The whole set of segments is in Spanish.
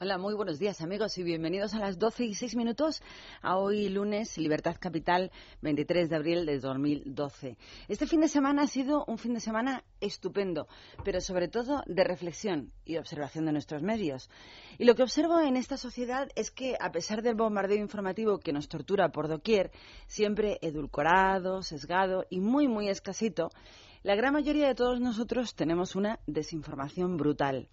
Hola, muy buenos días amigos y bienvenidos a las 12 y 6 minutos a hoy lunes, Libertad Capital, 23 de abril de 2012. Este fin de semana ha sido un fin de semana estupendo, pero sobre todo de reflexión y observación de nuestros medios. Y lo que observo en esta sociedad es que, a pesar del bombardeo informativo que nos tortura por doquier, siempre edulcorado, sesgado y muy, muy escasito, la gran mayoría de todos nosotros tenemos una desinformación brutal.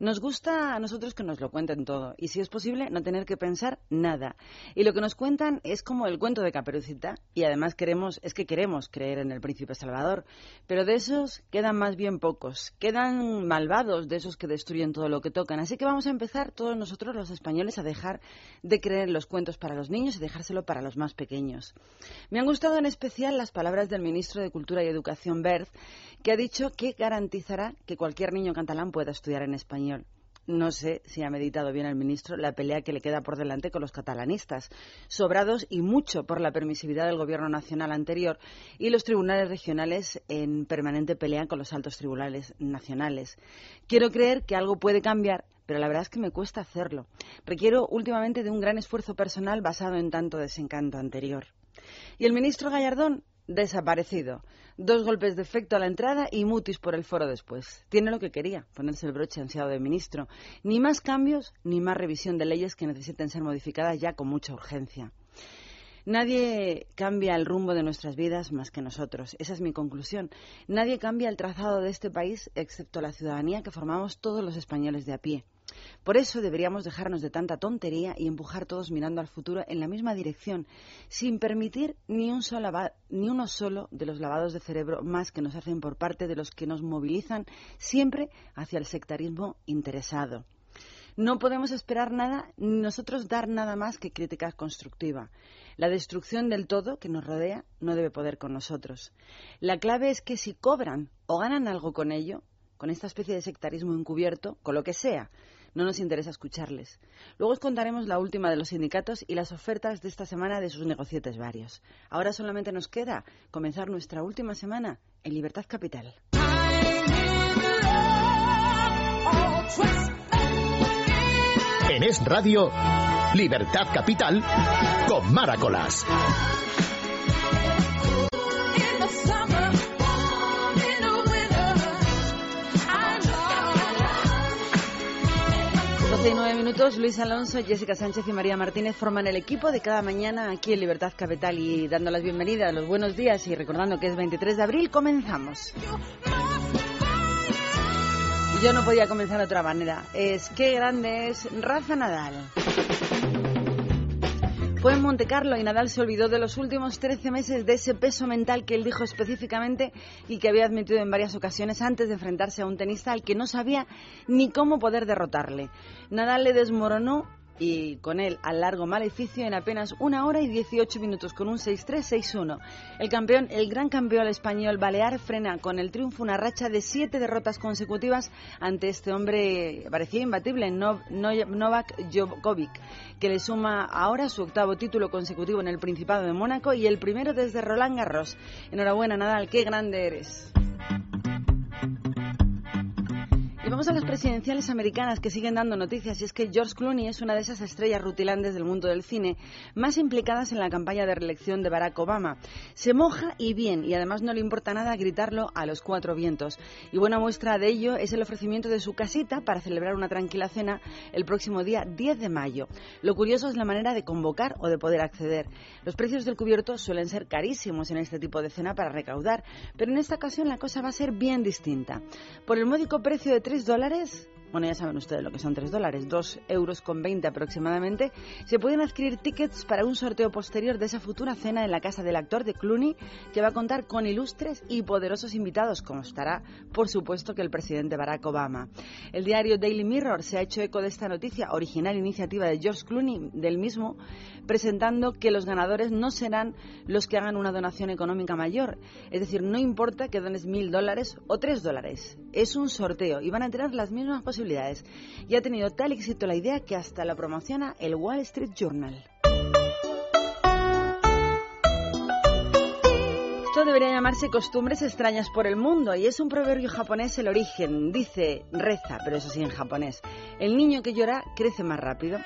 Nos gusta a nosotros que nos lo cuenten todo y, si es posible, no tener que pensar nada. Y lo que nos cuentan es como el cuento de Caperucita y además queremos, es que queremos creer en el príncipe Salvador. Pero de esos quedan más bien pocos. Quedan malvados de esos que destruyen todo lo que tocan. Así que vamos a empezar todos nosotros los españoles a dejar de creer los cuentos para los niños y dejárselo para los más pequeños. Me han gustado en especial las palabras del ministro de Cultura y Educación, Berth, que ha dicho que garantizará que cualquier niño catalán pueda estudiar en español. No sé si ha meditado bien el ministro la pelea que le queda por delante con los catalanistas, sobrados y mucho por la permisividad del gobierno nacional anterior y los tribunales regionales en permanente pelea con los altos tribunales nacionales. Quiero creer que algo puede cambiar, pero la verdad es que me cuesta hacerlo. Requiero últimamente de un gran esfuerzo personal basado en tanto desencanto anterior. Y el ministro Gallardón, desaparecido. Dos golpes de efecto a la entrada y mutis por el foro después. Tiene lo que quería, ponerse el broche ansiado de ministro. Ni más cambios, ni más revisión de leyes que necesiten ser modificadas ya con mucha urgencia. Nadie cambia el rumbo de nuestras vidas más que nosotros. Esa es mi conclusión. Nadie cambia el trazado de este país excepto la ciudadanía que formamos todos los españoles de a pie. Por eso deberíamos dejarnos de tanta tontería y empujar todos mirando al futuro en la misma dirección, sin permitir ni, un solo ni uno solo de los lavados de cerebro más que nos hacen por parte de los que nos movilizan siempre hacia el sectarismo interesado. No podemos esperar nada ni nosotros dar nada más que crítica constructiva. La destrucción del todo que nos rodea no debe poder con nosotros. La clave es que si cobran o ganan algo con ello, con esta especie de sectarismo encubierto, con lo que sea, no nos interesa escucharles. Luego os contaremos la última de los sindicatos y las ofertas de esta semana de sus negocietes varios. Ahora solamente nos queda comenzar nuestra última semana en Libertad Capital. En Es Radio, Libertad Capital, con Maracolas. 12 minutos, Luis Alonso, Jessica Sánchez y María Martínez forman el equipo de cada mañana aquí en Libertad Capital y dando las bienvenidas, los buenos días y recordando que es 23 de abril, comenzamos. Y yo no podía comenzar de otra manera. Es que grande es Rafa Nadal. Fue en Monte Carlo y Nadal se olvidó de los últimos 13 meses de ese peso mental que él dijo específicamente y que había admitido en varias ocasiones antes de enfrentarse a un tenista al que no sabía ni cómo poder derrotarle. Nadal le desmoronó y con él al largo maleficio en apenas una hora y 18 minutos con un 6-3-6-1. El campeón, el gran campeón español Balear frena con el triunfo una racha de siete derrotas consecutivas ante este hombre parecía imbatible, Novak Djokovic, que le suma ahora su octavo título consecutivo en el Principado de Mónaco y el primero desde Roland Garros. Enhorabuena Nadal, qué grande eres. Y vamos a las presidenciales americanas que siguen dando noticias y es que George Clooney es una de esas estrellas rutilantes del mundo del cine más implicadas en la campaña de reelección de Barack Obama. Se moja y bien y además no le importa nada gritarlo a los cuatro vientos. Y buena muestra de ello es el ofrecimiento de su casita para celebrar una tranquila cena el próximo día 10 de mayo. Lo curioso es la manera de convocar o de poder acceder. Los precios del cubierto suelen ser carísimos en este tipo de cena para recaudar, pero en esta ocasión la cosa va a ser bien distinta. Por el módico precio de 3 dólares bueno, ya saben ustedes lo que son 3 dólares, 2 euros con 20 aproximadamente, se pueden adquirir tickets para un sorteo posterior de esa futura cena en la casa del actor de Clooney, que va a contar con ilustres y poderosos invitados, como estará, por supuesto, que el presidente Barack Obama. El diario Daily Mirror se ha hecho eco de esta noticia, original iniciativa de George Clooney, del mismo, presentando que los ganadores no serán los que hagan una donación económica mayor. Es decir, no importa que dones mil dólares o tres dólares. Es un sorteo y van a tener las mismas posibilidades y ha tenido tal éxito la idea que hasta la promociona el Wall Street Journal. Esto debería llamarse costumbres extrañas por el mundo y es un proverbio japonés el origen. Dice, reza, pero eso sí en japonés. El niño que llora crece más rápido.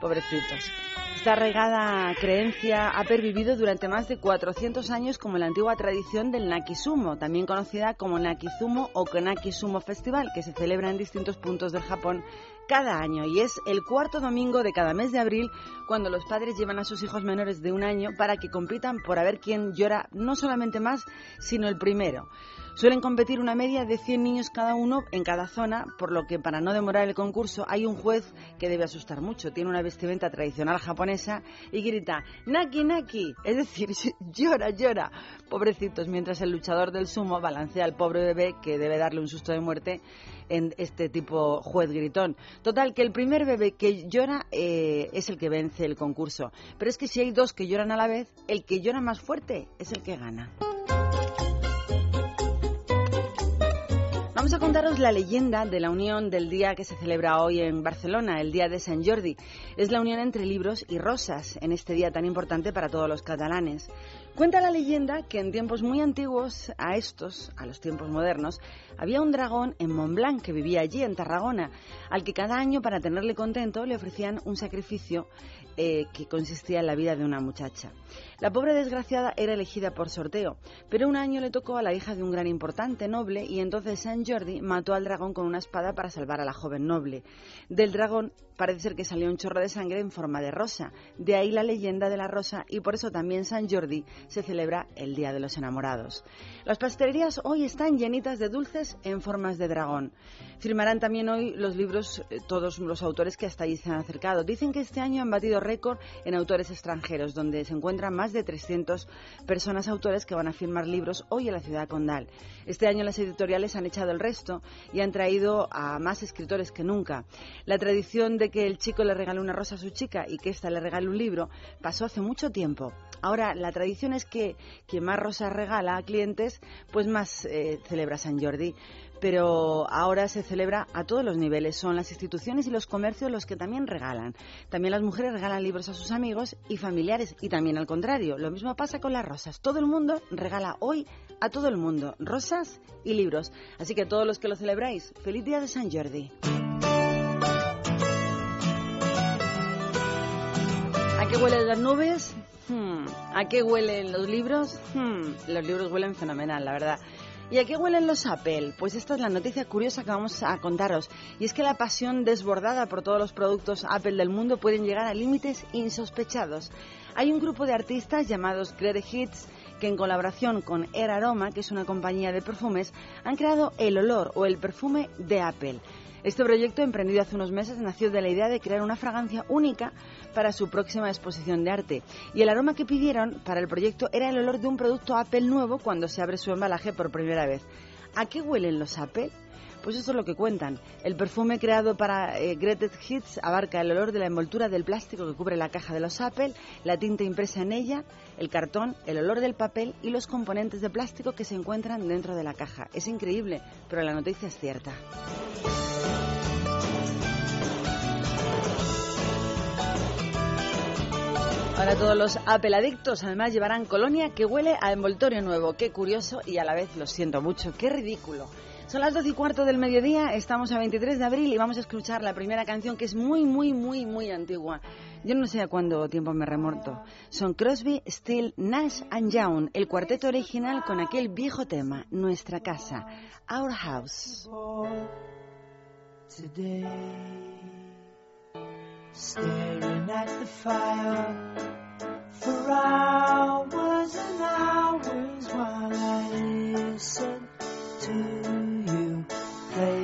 Pobrecitos. Esta regada creencia ha pervivido durante más de 400 años como la antigua tradición del Nakisumo, también conocida como Nakizumo o Konakisumo Festival, que se celebra en distintos puntos del Japón cada año y es el cuarto domingo de cada mes de abril cuando los padres llevan a sus hijos menores de un año para que compitan por a ver quién llora no solamente más, sino el primero. Suelen competir una media de 100 niños cada uno en cada zona, por lo que para no demorar el concurso hay un juez que debe asustar mucho. Tiene una vestimenta tradicional japonesa y grita Naki Naki, es decir, llora, llora. Pobrecitos, mientras el luchador del sumo balancea al pobre bebé que debe darle un susto de muerte en este tipo juez gritón. Total, que el primer bebé que llora eh, es el que vence el concurso. Pero es que si hay dos que lloran a la vez, el que llora más fuerte es el que gana. Vamos a contaros la leyenda de la unión del día que se celebra hoy en Barcelona, el Día de San Jordi. Es la unión entre libros y rosas en este día tan importante para todos los catalanes. Cuenta la leyenda que en tiempos muy antiguos a estos, a los tiempos modernos, había un dragón en Montblanc que vivía allí, en Tarragona, al que cada año, para tenerle contento, le ofrecían un sacrificio eh, que consistía en la vida de una muchacha. La pobre desgraciada era elegida por sorteo, pero un año le tocó a la hija de un gran importante noble y entonces San Jordi mató al dragón con una espada para salvar a la joven noble. Del dragón parece ser que salió un chorro de sangre en forma de rosa, de ahí la leyenda de la rosa y por eso también San Jordi se celebra el Día de los Enamorados. Las pastelerías hoy están llenitas de dulces en formas de dragón. Firmarán también hoy los libros eh, todos los autores que hasta allí se han acercado. Dicen que este año han batido récord en autores extranjeros, donde se encuentran más de 300 personas autores que van a firmar libros hoy en la ciudad condal. Este año las editoriales han echado el resto y han traído a más escritores que nunca. La tradición de que el chico le regale una rosa a su chica y que ésta le regale un libro pasó hace mucho tiempo. Ahora, la tradición es que quien más rosas regala a clientes, pues más eh, celebra San Jordi. Pero ahora se celebra a todos los niveles. Son las instituciones y los comercios los que también regalan. También las mujeres regalan libros a sus amigos y familiares. Y también al contrario. Lo mismo pasa con las rosas. Todo el mundo regala hoy a todo el mundo rosas y libros. Así que todos los que lo celebráis, feliz día de San Jordi. ¿A qué huelen las nubes? Hmm. ¿A qué huelen los libros? Hmm. Los libros huelen fenomenal, la verdad. ¿Y a qué huelen los Apple? Pues esta es la noticia curiosa que vamos a contaros. Y es que la pasión desbordada por todos los productos Apple del mundo pueden llegar a límites insospechados. Hay un grupo de artistas llamados Great Hits que en colaboración con Air Aroma, que es una compañía de perfumes, han creado el olor o el perfume de Apple. Este proyecto, emprendido hace unos meses, nació de la idea de crear una fragancia única para su próxima exposición de arte. Y el aroma que pidieron para el proyecto era el olor de un producto Apple nuevo cuando se abre su embalaje por primera vez. ¿A qué huelen los Apple? Pues eso es lo que cuentan. El perfume creado para eh, Greatest Hits abarca el olor de la envoltura del plástico que cubre la caja de los Apple, la tinta impresa en ella, el cartón, el olor del papel y los componentes de plástico que se encuentran dentro de la caja. Es increíble, pero la noticia es cierta. Para todos los apeladictos, además llevarán colonia que huele a envoltorio nuevo. Qué curioso y a la vez lo siento mucho. Qué ridículo. Son las 12 y cuarto del mediodía, estamos a 23 de abril y vamos a escuchar la primera canción que es muy, muy, muy, muy antigua. Yo no sé a cuándo tiempo me remonto. Son Crosby, Still, Nash and Young, el cuarteto original con aquel viejo tema, Nuestra casa, Our House. staring at the fire for hours and hours while I listen to you play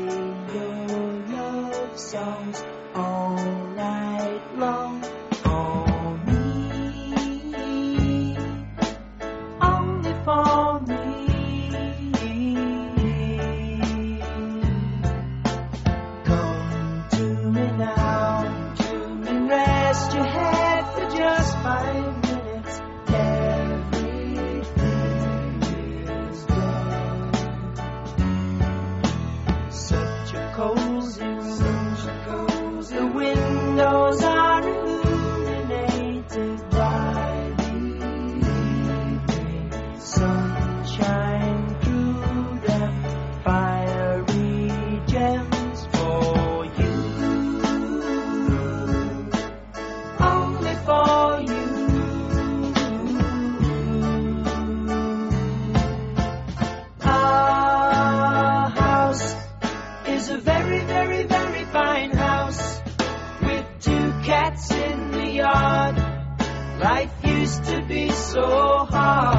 your love songs all night long. Used to be so hard.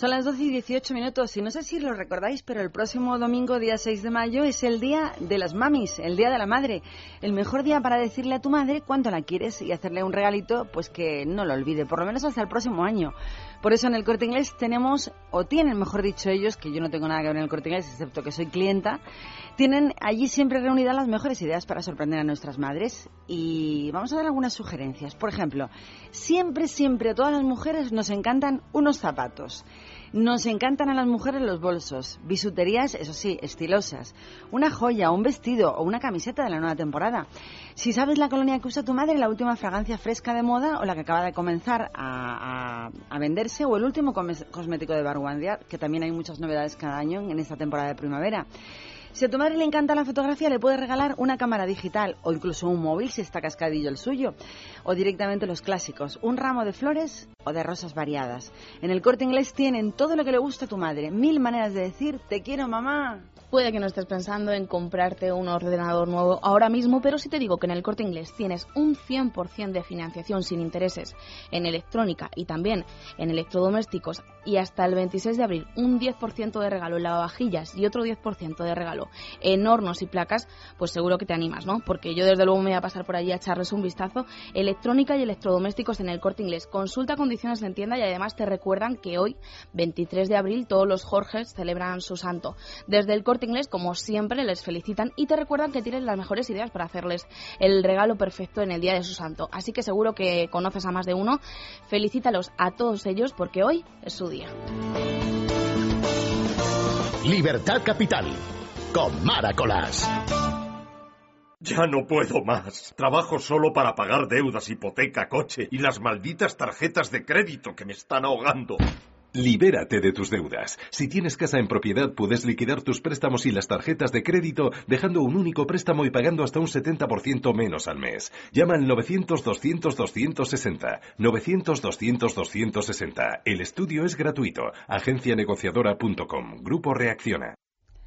Son las 12 y 18 minutos y no sé si lo recordáis, pero el próximo domingo, día 6 de mayo, es el día de las mamis, el día de la madre. El mejor día para decirle a tu madre cuánto la quieres y hacerle un regalito, pues que no lo olvide, por lo menos hasta el próximo año. Por eso en el Corte Inglés tenemos, o tienen, mejor dicho ellos, que yo no tengo nada que ver en el Corte Inglés, excepto que soy clienta, tienen allí siempre reunidas las mejores ideas para sorprender a nuestras madres. Y vamos a dar algunas sugerencias. Por ejemplo, siempre, siempre a todas las mujeres nos encantan unos zapatos. Nos encantan a las mujeres los bolsos, bisuterías, eso sí, estilosas, una joya, un vestido o una camiseta de la nueva temporada. Si sabes la colonia que usa tu madre, la última fragancia fresca de moda o la que acaba de comenzar a, venderse o el último cosmético de Barguandia, que también hay muchas novedades cada año en esta temporada de primavera. Si a tu madre le encanta la fotografía, le puedes regalar una cámara digital o incluso un móvil si está cascadillo el suyo. O directamente los clásicos, un ramo de flores o de rosas variadas. En el corte inglés tienen todo lo que le gusta a tu madre. Mil maneras de decir, te quiero mamá. Puede que no estés pensando en comprarte un ordenador nuevo ahora mismo, pero si te digo que en el corte inglés tienes un 100% de financiación sin intereses en electrónica y también en electrodomésticos y hasta el 26 de abril un 10% de regalo en lavavajillas y otro 10% de regalo en hornos y placas, pues seguro que te animas, ¿no? Porque yo desde luego me voy a pasar por allí a echarles un vistazo. Electrónica y electrodomésticos en el corte inglés. Consulta condiciones en tienda y además te recuerdan que hoy, 23 de abril, todos los Jorges celebran su santo. Desde el corte inglés, como siempre, les felicitan y te recuerdan que tienen las mejores ideas para hacerles el regalo perfecto en el día de su santo. Así que seguro que conoces a más de uno. Felicítalos a todos ellos porque hoy es su día. Libertad Capital. Con Maracolas. Ya no puedo más. Trabajo solo para pagar deudas, hipoteca, coche y las malditas tarjetas de crédito que me están ahogando. Libérate de tus deudas. Si tienes casa en propiedad, puedes liquidar tus préstamos y las tarjetas de crédito dejando un único préstamo y pagando hasta un 70% menos al mes. Llama al 900-200-260. 900-200-260. El estudio es gratuito. Agencianegociadora.com. Grupo Reacciona.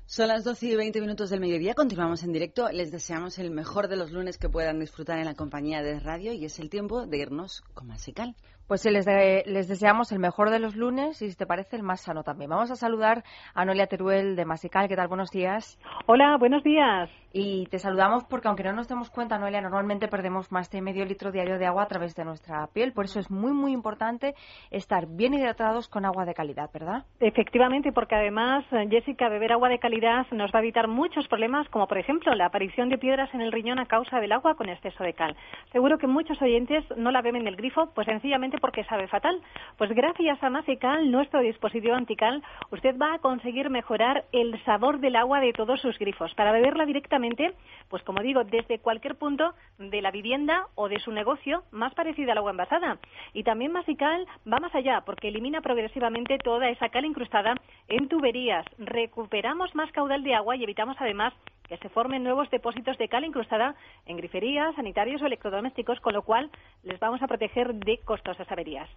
Son las 12 y 20 minutos del mediodía. Continuamos en directo. Les deseamos el mejor de los lunes que puedan disfrutar en la compañía de radio y es el tiempo de irnos con Masical. Pues sí, les, de- les deseamos el mejor de los lunes y, si te parece, el más sano también. Vamos a saludar a Noelia Teruel de Masical. ¿Qué tal? Buenos días. Hola, buenos días. Y te saludamos porque, aunque no nos demos cuenta, Noelia, normalmente perdemos más de medio litro diario de agua a través de nuestra piel. Por eso es muy, muy importante estar bien hidratados con agua de calidad, ¿verdad? Efectivamente, porque además, eh, Jessica, beber agua de calidad nos va a evitar muchos problemas, como por ejemplo la aparición de piedras en el riñón a causa del agua con exceso de cal. Seguro que muchos oyentes no la beben del grifo, pues sencillamente porque sabe fatal. Pues gracias a Masical, nuestro dispositivo antical, usted va a conseguir mejorar el sabor del agua de todos sus grifos para beberla directamente, pues como digo, desde cualquier punto de la vivienda o de su negocio más parecida al agua envasada. Y también Masical va más allá porque elimina progresivamente toda esa cal incrustada en tuberías. Recuperamos más caudal de agua y evitamos además que se formen nuevos depósitos de cal incrustada en griferías, sanitarios o electrodomésticos, con lo cual les vamos a proteger de costosas averías.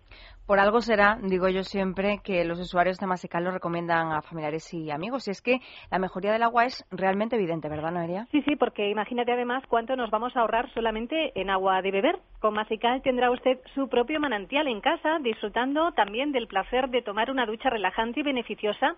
Por algo será, digo yo siempre, que los usuarios de Masical lo recomiendan a familiares y amigos. Y es que la mejoría del agua es realmente evidente, ¿verdad, Noelia? Sí, sí, porque imagínate además cuánto nos vamos a ahorrar solamente en agua de beber. Con Masical tendrá usted su propio manantial en casa, disfrutando también del placer de tomar una ducha relajante y beneficiosa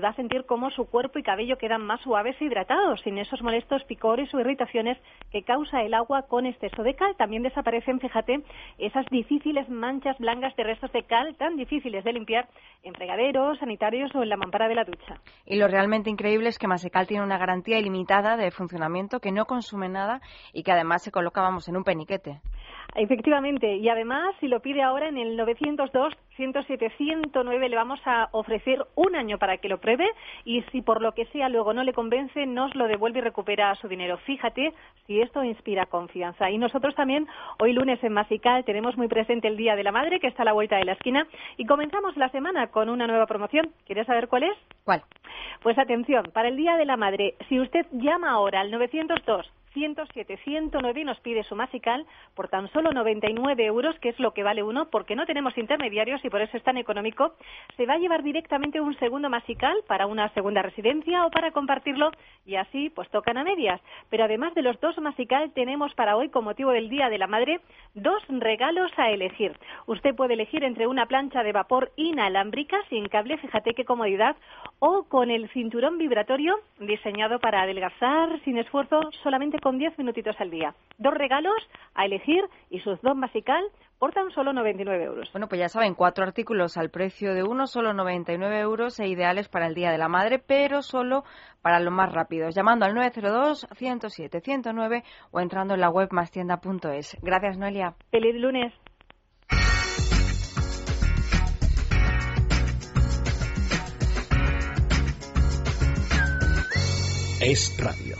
y va a sentir cómo su cuerpo y cabello quedan más suaves e hidratados, sin esos molestos picores o irritaciones que causa el agua con exceso de cal. También desaparecen, fíjate, esas difíciles manchas blancas de restos de cal tan difíciles de limpiar en fregaderos, sanitarios o en la mampara de la ducha. Y lo realmente increíble es que Masecal tiene una garantía ilimitada de funcionamiento que no consume nada y que además se coloca, vamos, en un peniquete. Efectivamente, y además, si lo pide ahora en el 902 107 109 le vamos a ofrecer un año para que lo pruebe y si por lo que sea luego no le convence, nos lo devuelve y recupera su dinero. Fíjate si esto inspira confianza. Y nosotros también, hoy lunes en Masical, tenemos muy presente el Día de la Madre, que está a la vuelta de la esquina, y comenzamos la semana con una nueva promoción. ¿Quieres saber cuál es? ¿Cuál? Pues atención, para el Día de la Madre, si usted llama ahora al 902 107 109 y nos pide su masical por tan solo 99 euros, que es lo que vale uno, porque no tenemos intermediarios y por eso es tan económico. Se va a llevar directamente un segundo masical para una segunda residencia o para compartirlo y así pues tocan a medias. Pero además de los dos masical tenemos para hoy, con motivo del Día de la Madre, dos regalos a elegir. Usted puede elegir entre una plancha de vapor inalámbrica sin cable, fíjate qué comodidad, o con el cinturón vibratorio diseñado para adelgazar sin esfuerzo solamente con 10 minutitos al día. Dos regalos a elegir y sus dos masical por tan solo 99 euros. Bueno, pues ya saben, cuatro artículos al precio de uno, solo 99 euros e ideales para el Día de la Madre, pero solo para los más rápidos, llamando al 902-107-109 o entrando en la web mastienda.es. Gracias, Noelia. Feliz lunes. Es radio.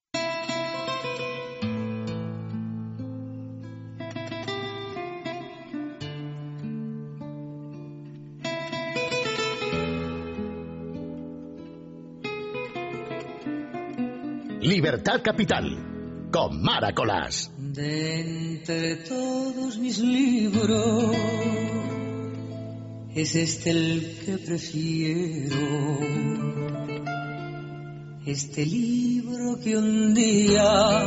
Libertad Capital, con Mara Colás. De entre todos mis libros, es este el que prefiero. Este libro que un día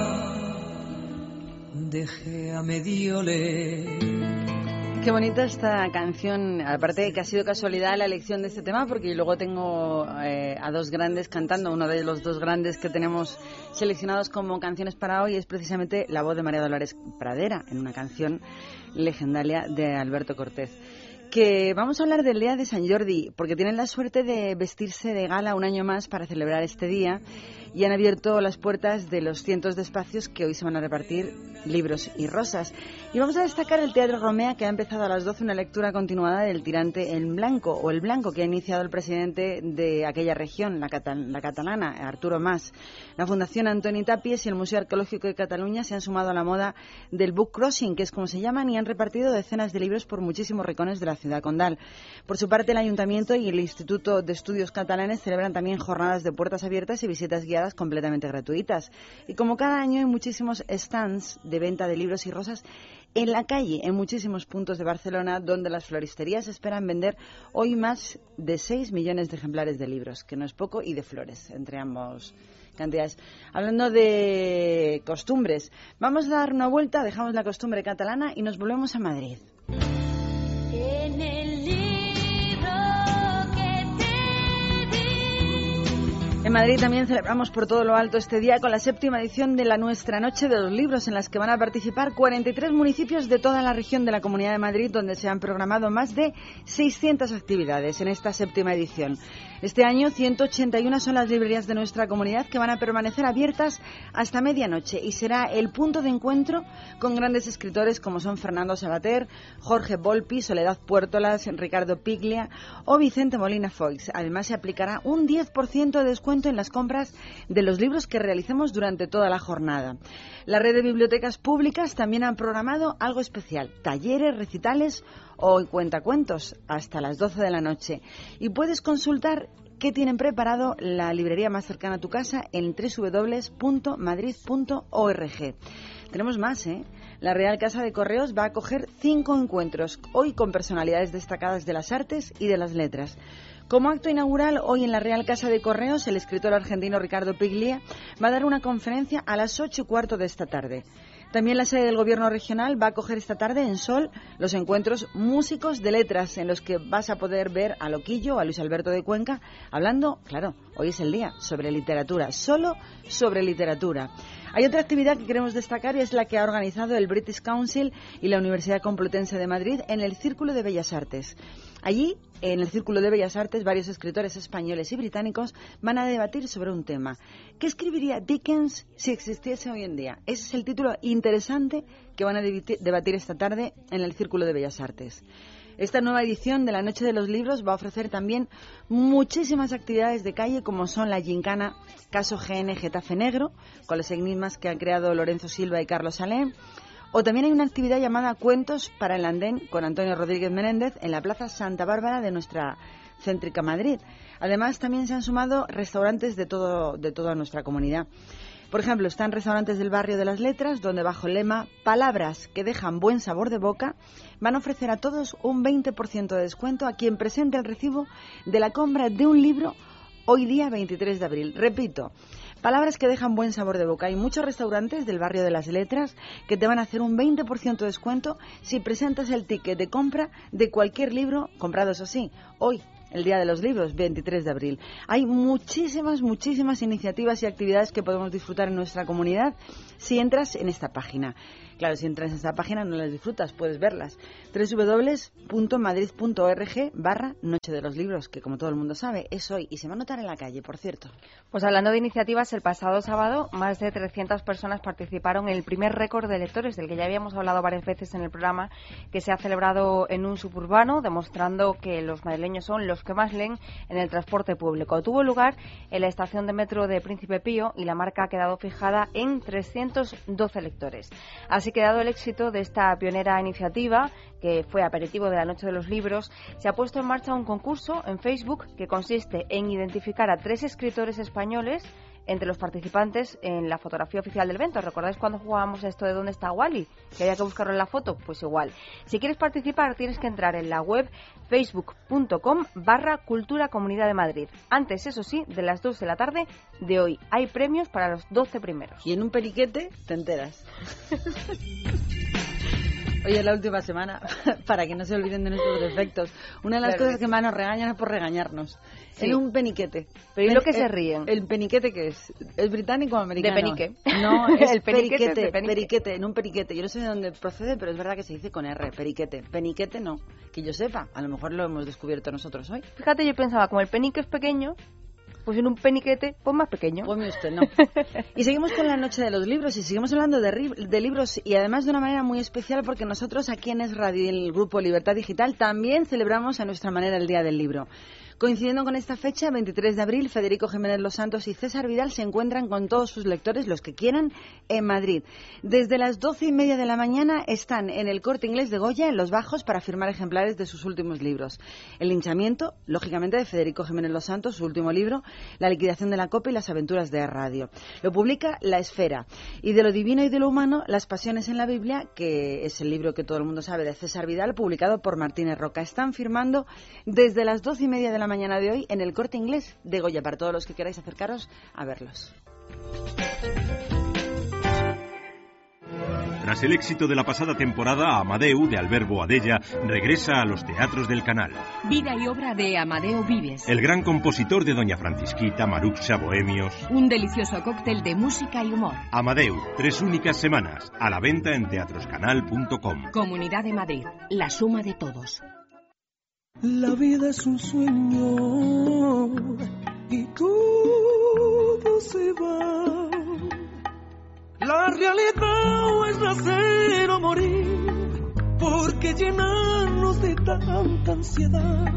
dejé a medio leer. Qué bonita esta canción, aparte de que ha sido casualidad la elección de este tema, porque luego tengo eh, a dos grandes cantando, uno de los dos grandes que tenemos seleccionados como canciones para hoy es precisamente la voz de María Dolores Pradera, en una canción legendaria de Alberto Cortés. Que vamos a hablar del Día de San Jordi, porque tienen la suerte de vestirse de gala un año más para celebrar este día y han abierto las puertas de los cientos de espacios que hoy se van a repartir libros y rosas. Y vamos a destacar el Teatro Romea, que ha empezado a las 12 una lectura continuada del tirante en blanco, o el blanco que ha iniciado el presidente de aquella región, la, la catalana, Arturo Mas. La Fundación Antoni Tapies y el Museo Arqueológico de Cataluña se han sumado a la moda del book crossing, que es como se llaman, y han repartido decenas de libros por muchísimos rincones de la ciudad condal. Por su parte, el Ayuntamiento y el Instituto de Estudios Catalanes celebran también jornadas de puertas abiertas y visitas guiadas completamente gratuitas. Y como cada año hay muchísimos stands de venta de libros y rosas en la calle, en muchísimos puntos de Barcelona, donde las floristerías esperan vender hoy más de 6 millones de ejemplares de libros, que no es poco, y de flores, entre ambos cantidades. Hablando de costumbres, vamos a dar una vuelta, dejamos la costumbre catalana y nos volvemos a Madrid. En el En Madrid también celebramos por todo lo alto este día con la séptima edición de la Nuestra Noche de los Libros, en las que van a participar 43 municipios de toda la región de la Comunidad de Madrid, donde se han programado más de 600 actividades en esta séptima edición. Este año, 181 son las librerías de nuestra comunidad que van a permanecer abiertas hasta medianoche y será el punto de encuentro con grandes escritores como son Fernando Sabater, Jorge Volpi, Soledad Puertolas, Ricardo Piglia o Vicente Molina Foix. Además, se aplicará un 10% de descuento en las compras de los libros que realicemos durante toda la jornada. La red de bibliotecas públicas también han programado algo especial, talleres, recitales o cuentacuentos hasta las 12 de la noche. Y puedes consultar qué tienen preparado la librería más cercana a tu casa en www.madrid.org. Tenemos más, ¿eh? La Real Casa de Correos va a acoger cinco encuentros, hoy con personalidades destacadas de las artes y de las letras. Como acto inaugural, hoy en la Real Casa de Correos, el escritor argentino Ricardo Piglia va a dar una conferencia a las ocho y cuarto de esta tarde. También la sede del Gobierno regional va a acoger esta tarde en Sol los encuentros músicos de letras en los que vas a poder ver a Loquillo, a Luis Alberto de Cuenca, hablando, claro, hoy es el día, sobre literatura, solo sobre literatura. Hay otra actividad que queremos destacar y es la que ha organizado el British Council y la Universidad Complutense de Madrid en el Círculo de Bellas Artes. Allí, en el Círculo de Bellas Artes, varios escritores españoles y británicos van a debatir sobre un tema. ¿Qué escribiría Dickens si existiese hoy en día? Ese es el título interesante que van a debatir esta tarde en el Círculo de Bellas Artes. Esta nueva edición de la Noche de los Libros va a ofrecer también muchísimas actividades de calle como son la gincana Caso GN Getafe Negro, con los enigmas que han creado Lorenzo Silva y Carlos Salem, o también hay una actividad llamada Cuentos para el Andén con Antonio Rodríguez Menéndez en la Plaza Santa Bárbara de nuestra céntrica Madrid. Además, también se han sumado restaurantes de, todo, de toda nuestra comunidad. Por ejemplo, están restaurantes del barrio de las letras, donde bajo el lema Palabras que dejan buen sabor de boca, van a ofrecer a todos un 20% de descuento a quien presente el recibo de la compra de un libro hoy día 23 de abril. Repito, Palabras que dejan buen sabor de boca. Hay muchos restaurantes del barrio de las letras que te van a hacer un 20% de descuento si presentas el ticket de compra de cualquier libro comprado, eso sí, hoy el Día de los Libros, 23 de abril. Hay muchísimas, muchísimas iniciativas y actividades que podemos disfrutar en nuestra comunidad si entras en esta página. Claro, si entras en esta página no las disfrutas, puedes verlas. www.madrid.org barra Noche de los Libros, que como todo el mundo sabe, es hoy y se va a notar en la calle, por cierto. Pues hablando de iniciativas, el pasado sábado más de 300 personas participaron en el primer récord de lectores, del que ya habíamos hablado varias veces en el programa, que se ha celebrado en un suburbano, demostrando que los madrileños son los que más leen en el transporte público. Tuvo lugar en la estación de metro de Príncipe Pío y la marca ha quedado fijada en 312 lectores. Que dado el éxito de esta pionera iniciativa, que fue aperitivo de la Noche de los Libros, se ha puesto en marcha un concurso en Facebook que consiste en identificar a tres escritores españoles entre los participantes en la fotografía oficial del evento. ¿Recordáis cuando jugábamos esto de dónde está Wally? Que había que buscarlo en la foto. Pues igual. Si quieres participar tienes que entrar en la web facebook.com barra Cultura Comunidad de Madrid. Antes, eso sí, de las 2 de la tarde de hoy. Hay premios para los 12 primeros. Y en un periquete te enteras. Oye, la última semana, para que no se olviden de nuestros defectos. Una de las Claro cosas que más nos regañan es por regañarnos. Sí. En un peniquete. Pero ¿y lo que se ríen? ¿El peniquete qué es? ¿Es británico o americano? De penique. No, es El peniquete es periquete, de penique. periquete, en un periquete. Yo no sé de dónde procede, pero es verdad que se dice con R, periquete. Peniquete no, que yo sepa. A lo mejor lo hemos descubierto nosotros hoy. Fíjate, yo pensaba, como el penique es pequeño, pues en un peniquete, pues más pequeño. Ponme usted, no. Y seguimos con la noche de los libros y seguimos hablando de, de libros y además de una manera muy especial porque nosotros aquí en Es Radio y el grupo Libertad Digital también celebramos a nuestra manera el Día del Libro. Coincidiendo con esta fecha, 23 de abril, Federico Jiménez Los Santos y César Vidal se encuentran con todos sus lectores, los que quieran, en Madrid. Desde las doce y media de la mañana están en el corte inglés de Goya, en Los Bajos, para firmar ejemplares de sus últimos libros. El linchamiento, lógicamente, de Federico Jiménez Los Santos, su último libro, La liquidación de la copa y las aventuras de Radio. Lo publica La Esfera. Y de lo divino y de lo humano, Las pasiones en la Biblia, que es el libro que todo el mundo sabe de César Vidal, publicado por Martínez Roca. Están firmando desde las doce y media de la mañana de hoy en el corte inglés de Goya, para todos los que queráis acercaros a verlos. Tras el éxito de la pasada temporada, Amadeu, de Alberbo Adella, regresa a los teatros del canal. Vida y obra de Amadeo Vives. El gran compositor de Doña Francisquita, Maruxa, Bohemios. Un delicioso cóctel de música y humor. Amadeu, tres únicas semanas, a la venta en teatroscanal.com. Comunidad de Madrid, la suma de todos. La vida es un sueño y todo se va. La realidad es nacer o morir, porque llenarnos de tanta ansiedad.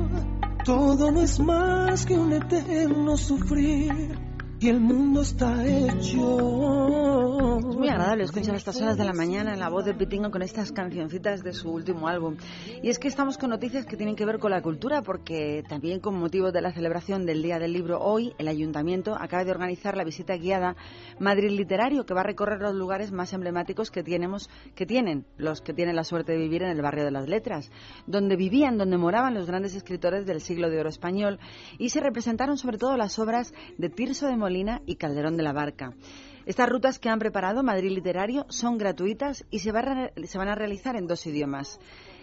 Todo no es más que un eterno sufrir y el mundo está hecho. Es muy agradable escuchar a estas horas de la mañana la voz de Pitingo con estas cancioncitas de su último álbum. Y es que estamos con noticias que tienen que ver con la cultura, porque también con motivo de la celebración del Día del Libro hoy, el Ayuntamiento acaba de organizar la visita guiada Madrid Literario, que va a recorrer los lugares más emblemáticos que, tenemos, que tienen los que tienen la suerte de vivir en el barrio de las letras, donde vivían, donde moraban los grandes escritores del siglo de oro español, y se representaron sobre todo las obras de Tirso de Y Calderón de la Barca. Estas rutas que han preparado Madrid Literario son gratuitas y se van a realizar en dos idiomas.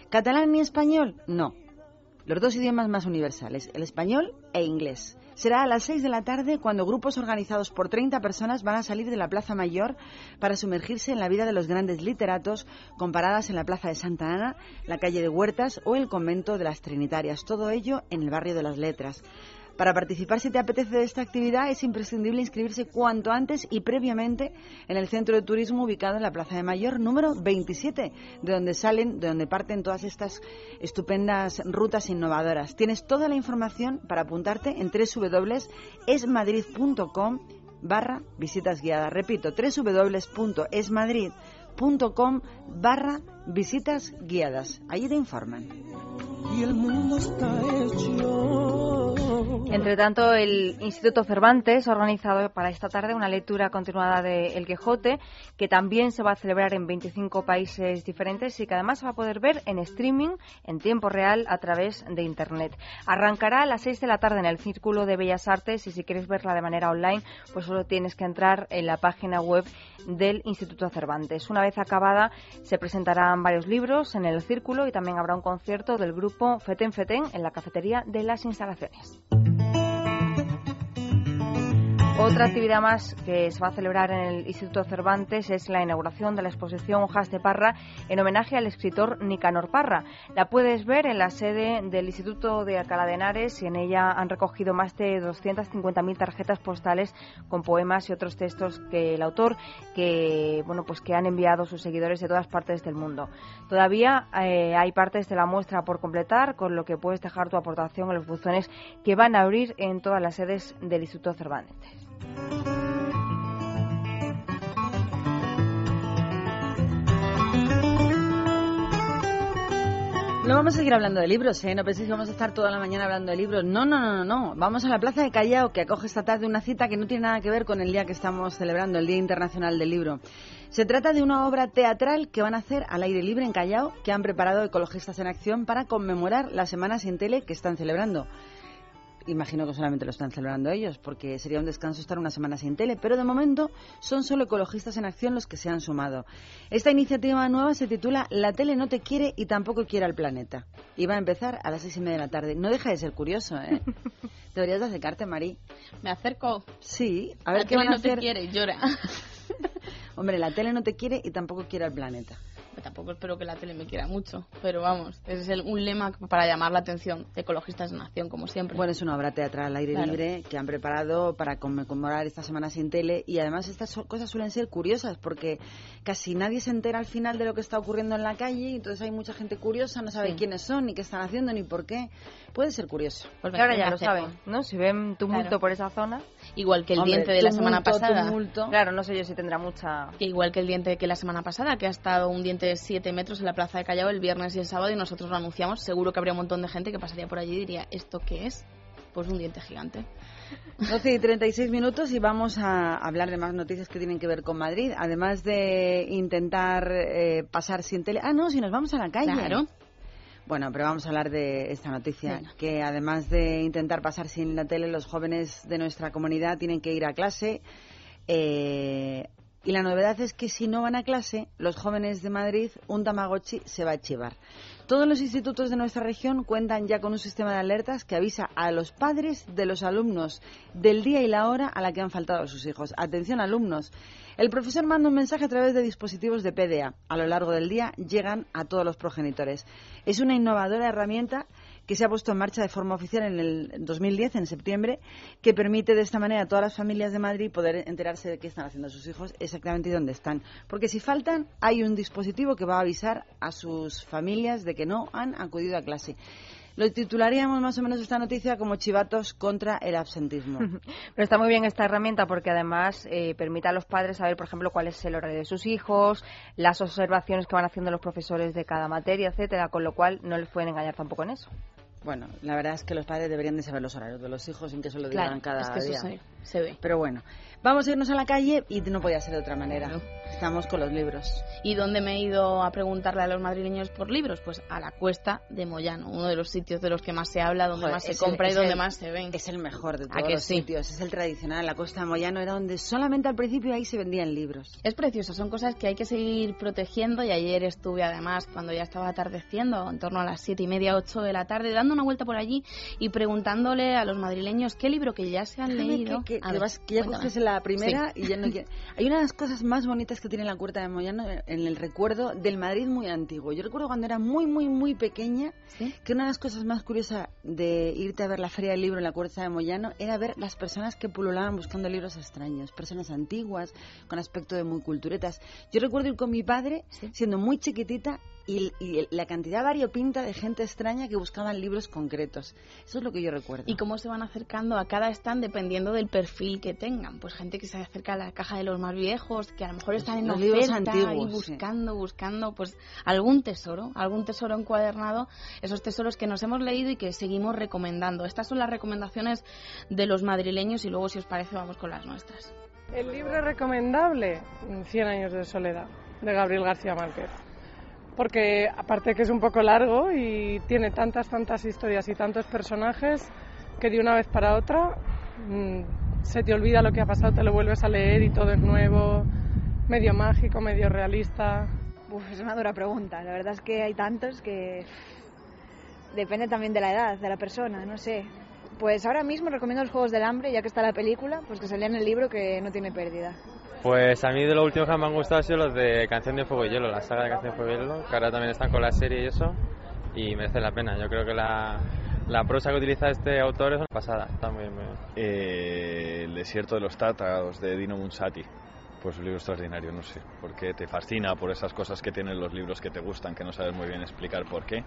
¿Catalán y español? No. Los dos idiomas más universales, el español e inglés. Será a las 6 de la tarde cuando grupos organizados por 30 personas van a salir de la Plaza Mayor para sumergirse en la vida de los grandes literatos comparadas en la Plaza de Santa Ana, la calle de Huertas o el convento de las Trinitarias. Todo ello en el barrio de las Letras. Para participar, si te apetece de esta actividad, es imprescindible inscribirse cuanto antes y previamente en el centro de turismo ubicado en la Plaza de Mayor número 27, de donde salen, de donde parten todas estas estupendas rutas innovadoras. Tienes toda la información para apuntarte en www.esmadrid.com barra visitas guiadas. Repito, www.esmadrid.com barra visitas guiadas. Allí te informan. Y el mundo está hecho. Entre tanto, el Instituto Cervantes ha organizado para esta tarde una lectura continuada de El Quijote, que también se va a celebrar en 25 países diferentes y que además se va a poder ver en streaming en tiempo real a través de Internet. Arrancará a las 6 de la tarde en el Círculo de Bellas Artes y si quieres verla de manera online, pues solo tienes que entrar en la página web del Instituto Cervantes. Una vez acabada, se varios libros en el Círculo y también habrá un concierto del grupo Feten Feten en la cafetería de las instalaciones. Otra actividad más que se va a celebrar en el Instituto Cervantes es la inauguración de la exposición Hojas de Parra en homenaje al escritor Nicanor Parra. La puedes ver en la sede del Instituto de Alcalá de Henares y en ella han recogido más de 250.000 tarjetas postales con poemas y otros textos que el autor que bueno pues que han enviado sus seguidores de todas partes del mundo. Todavía eh, hay partes de la muestra por completar, con lo que puedes dejar tu aportación en los buzones que van a abrir en todas las sedes del Instituto Cervantes. No vamos a seguir hablando de libros, ¿eh? No penséis que vamos a estar toda la mañana hablando de libros. No, no, no, no, no. Vamos a la Plaza de Callao, que acoge esta tarde una cita que no tiene nada que ver con el día que estamos celebrando, el Día Internacional del Libro. Se trata de una obra teatral que van a hacer al aire libre en Callao, que han preparado Ecologistas en Acción para conmemorar la Semana Sin Tele que están celebrando imagino que solamente lo están celebrando ellos, porque sería un descanso estar una semana sin tele, pero de momento son solo ecologistas en acción los que se han sumado. Esta iniciativa nueva se titula La tele no te quiere y tampoco quiere al planeta. Y va a empezar a las seis y media de la tarde. No deja de ser curioso, ¿eh? Deberías de acercarte, Marí. ¿Me acerco? Sí, a ver la qué tele van a no te hacer. quiere, llora. Hombre, la tele no te quiere y tampoco quiere al planeta. Tampoco espero que la tele me quiera mucho, pero vamos, ese es el- un lema para llamar la atención de Ecologistas en Acción, como siempre. Bueno, es una obra teatral al aire Claro. libre que han preparado para conmemorar esta semana sin tele y además estas cosas suelen ser curiosas porque casi nadie se entera al final de lo que está ocurriendo en la calle y entonces hay mucha gente curiosa, no sabe Sí. quiénes son, ni qué están haciendo, ni por qué. Puede ser curioso. Pues ahora ya lo saben, ¿no? Si ven tumulto Claro. por esa zona. Igual que el Hombre, diente de la semana pasada. tumulto. Claro, no sé yo si tendrá mucha. Que igual que el diente que la semana pasada, que ha estado un diente de 7 metros en la plaza de Callao el viernes y el sábado y nosotros lo anunciamos, seguro que habría un montón de gente que pasaría por allí y diría, ¿esto qué es? Pues un diente gigante. 12 y 36 minutos y vamos a hablar de más noticias que tienen que ver con Madrid, además de intentar eh, pasar sin tele. Ah, no, si nos vamos a la calle. Claro. Bueno, pero vamos a hablar de esta noticia, Venga. que además de intentar pasar sin la tele, los jóvenes de nuestra comunidad tienen que ir a clase. eh, Y la novedad es que si no van a clase, los jóvenes de Madrid, un Tamagotchi se va a chivar. Todos los institutos de nuestra región cuentan ya con un sistema de alertas que avisa a los padres de los alumnos del día y la hora a la que han faltado a sus hijos. Atención, alumnos. El profesor manda un mensaje a través de dispositivos de PDA. A lo largo del día llegan a todos los progenitores. Es una innovadora herramienta que se ha puesto en marcha de forma oficial en el 2010, en septiembre, que permite de esta manera a todas las familias de Madrid poder enterarse de qué están haciendo sus hijos exactamente y dónde están. Porque si faltan, hay un dispositivo que va a avisar a sus familias de que no han acudido a clase. Lo titularíamos más o menos esta noticia como chivatos contra el absentismo. Pero está muy bien esta herramienta porque además eh, permite a los padres saber, por ejemplo, cuál es el horario de sus hijos, las observaciones que van haciendo los profesores de cada materia, etcétera, con lo cual no les pueden engañar tampoco en eso. Bueno, la verdad es que los padres deberían de saber los horarios de los hijos sin que se lo digan Claro, cada es que eso día. se- se ve. Pero bueno, vamos a irnos a la calle y no podía ser de otra manera. Estamos con los libros. ¿Y dónde me he ido a preguntarle a los madrileños por libros? Pues a la Cuesta de Moyano, uno de los sitios de los que más se habla, donde Joder, más se el- compra y donde el- más se ven. Es el mejor de ¿A todos que los sí? sitios. Es el tradicional. La Costa de Moyano era donde solamente al principio ahí se vendían libros. Es precioso, son cosas que hay que seguir protegiendo y ayer estuve además cuando ya estaba atardeciendo, en torno a las siete y media, ocho de la tarde, dando una vuelta por allí y preguntándole a los madrileños qué libro que ya se han Déjame leído. Que, que- A ver, que ya la primera Sí. y ya no quiero- Hay una de las cosas más bonitas que tiene la Cuerta de Moyano en el recuerdo del Madrid muy antiguo. Yo recuerdo cuando era muy, muy, muy pequeña que una de las cosas más curiosas de irte a ver la Feria del Libro en la Cuerta de Moyano era ver las personas que pululaban buscando libros extraños, personas antiguas, con aspecto de muy culturetas. Yo recuerdo ir con mi padre, siendo muy chiquitita, y, y la cantidad variopinta de gente extraña que buscaban libros concretos. Eso es lo que yo recuerdo. y cómo se van acercando a cada stand dependiendo del perfil que tengan. Pues gente que se acerca a la caja de los más viejos, que a lo mejor están en Los libros oferta antiguos, y sí. buscando, buscando, pues algún tesoro, algún tesoro encuadernado, esos tesoros que nos hemos leído y que seguimos recomendando. Estas son las recomendaciones de los madrileños y luego, si os parece, vamos con las nuestras. El libro recomendable, Cien años de soledad, de Gabriel García Márquez. Porque aparte que es un poco largo y tiene tantas, tantas historias y tantos personajes que de una vez para otra mm, se te olvida lo que ha pasado, te lo vuelves a leer y todo es nuevo, medio mágico, medio realista. Uf, es una dura pregunta. La verdad es que hay tantos que depende también de la edad de la persona, no sé. Pues ahora mismo recomiendo los Juegos del Hambre, ya que está la película, pues que se lean el libro que no tiene pérdida. Pues a mí de los últimos que me han gustado han sido los de Canción de Fuego y Hielo, la saga de Canción de Fuego y Hielo, que ahora también están con la serie y eso, y merece la pena. Yo creo que la, la prosa que utiliza este autor es una pasada, está muy bien. Muy bien. Eh, el desierto de los tártaros de Dino Munsati. Pues un libro extraordinario, no sé, porque te fascina por esas cosas que tienen los libros que te gustan, que no sabes muy bien explicar por qué.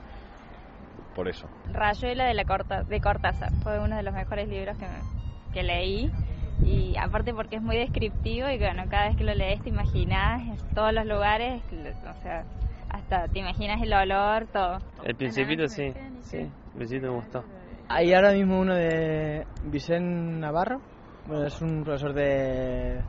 Por eso. Rayuela de, la Corta, de Cortázar fue uno de los mejores libros que, me- que leí y aparte porque es muy descriptivo y bueno, cada vez que lo lees te imaginas todos los lugares, o sea, hasta te imaginas el olor, todo. El Principito sí, sí, el Principito me gustó. Hay ahora mismo uno de Vicente Navarro, bueno, es un profesor de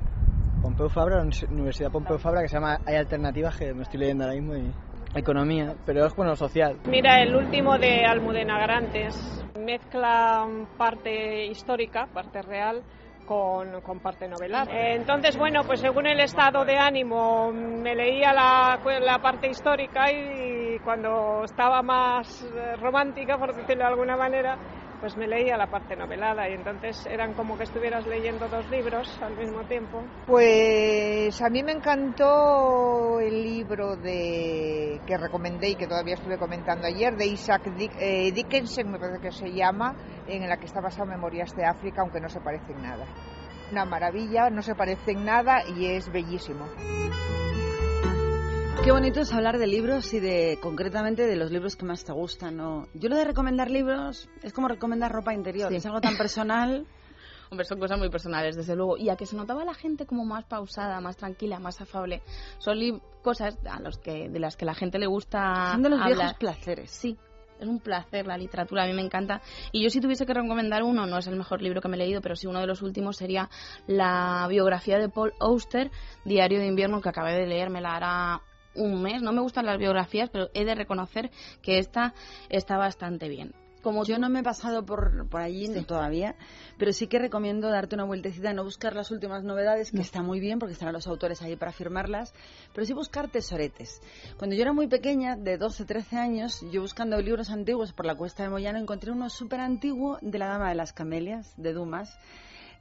Pompeu Fabra, Universidad Pompeu Fabra, que se llama Hay alternativas, que me estoy leyendo ahora mismo, y economía, pero es bueno social. Mira, el último de Almudena Grantes mezcla parte histórica, parte real, con, con parte novelar. Entonces, bueno, pues según el estado de ánimo me leía la, la parte histórica y cuando estaba más eh, romántica, por decirlo de alguna manera, pues me leía la parte novelada y entonces eran como que estuvieras leyendo dos libros al mismo tiempo. Pues a mí me encantó el libro de que recomendé y que todavía estuve comentando ayer, de Isaac Dick- eh, Dickinson, me parece que se llama, en la que está basado Memorias de África, aunque no se parece en nada. Una maravilla, no se parece en nada y es bellísimo. Qué bonito es hablar de libros y de concretamente de los libros que más te gustan. ¿no? Yo lo de recomendar libros es como recomendar ropa interior, Sí. es algo tan personal. Hombre, son cosas muy personales, desde luego. Y a que se notaba la gente como más pausada, más tranquila, más afable. Son cosas a los que, de las que la gente le gusta Son de los hablar. viejos placeres. Sí, es un placer la literatura, a mí me encanta. Y yo si tuviese que recomendar uno, no es el mejor libro que me he leído, pero sí uno de los últimos sería la biografía de Paul Auster, Diario de invierno, que acabé de leer, me la hará un mes. No me gustan las biografías, pero he de reconocer que esta está bastante bien. Como yo no me he pasado por, por allí todavía, pero sí que recomiendo darte una vueltecita, no buscar las últimas novedades, que está muy bien porque están los autores ahí para firmarlas, pero sí buscar tesoretes. Cuando yo era muy pequeña, de 12, 13 años, yo buscando libros antiguos por la cuesta de Moyano encontré uno súper antiguo de la Dama de las Camelias, de Dumas.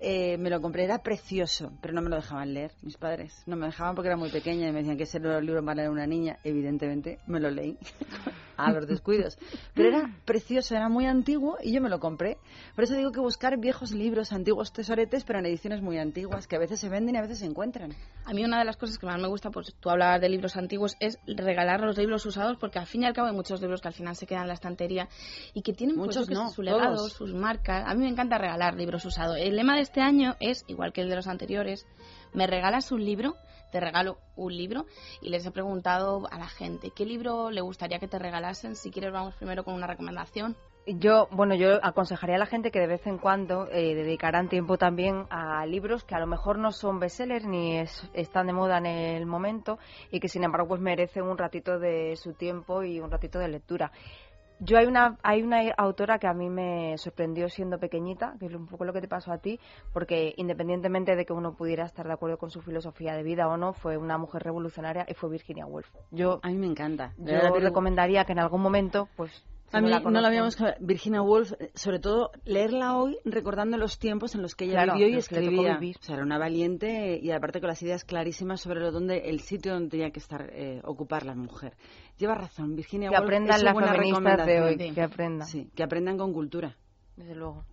Eh, me lo compré, era precioso, pero no me lo dejaban leer mis padres. No me dejaban porque era muy pequeña y me decían que ese era el libro para leer una niña. Evidentemente me lo leí a los descuidos. Pero era precioso, era muy antiguo y yo me lo compré. Por eso digo que buscar viejos libros, antiguos tesoretes, pero en ediciones muy antiguas, que a veces se venden y a veces se encuentran. A mí una de las cosas que más me gusta, pues tú hablabas de libros antiguos, es regalar los libros usados, porque al fin y al cabo hay muchos libros que al final se quedan en la estantería y que tienen pues, Muchos sé, no, su legado, todos. sus marcas. A mí me encanta regalar libros usados. El lema de este año es, igual que el de los anteriores, me regalas un libro, te regalo un libro y les he preguntado a la gente qué libro le gustaría que te regalasen. Si quieres vamos primero con una recomendación. Yo, bueno, yo aconsejaría a la gente que de vez en cuando eh, dedicaran tiempo también a libros que a lo mejor no son bestsellers ni es- están de moda en el momento y que sin embargo pues merecen un ratito de su tiempo y un ratito de lectura. Yo hay una hay una autora que a mí me sorprendió siendo pequeñita, que es un poco lo que te pasó a ti, porque independientemente de que uno pudiera estar de acuerdo con su filosofía de vida o no, fue una mujer revolucionaria y fue Virginia Woolf. Yo a mí me encanta. Yo digo- recomendaría que en algún momento pues si A mí la no la habíamos Virginia Woolf, sobre todo leerla hoy recordando los tiempos en los que ella Claro, vivió y que escribía. vivir. O sea, era una valiente y aparte con las ideas clarísimas sobre lo donde el sitio donde tenía que estar eh, ocupar la mujer. Lleva razón, Virginia Que Woolf aprendan es las una buena feministas de hoy, que aprendan. Sí, que aprendan con cultura. Desde luego.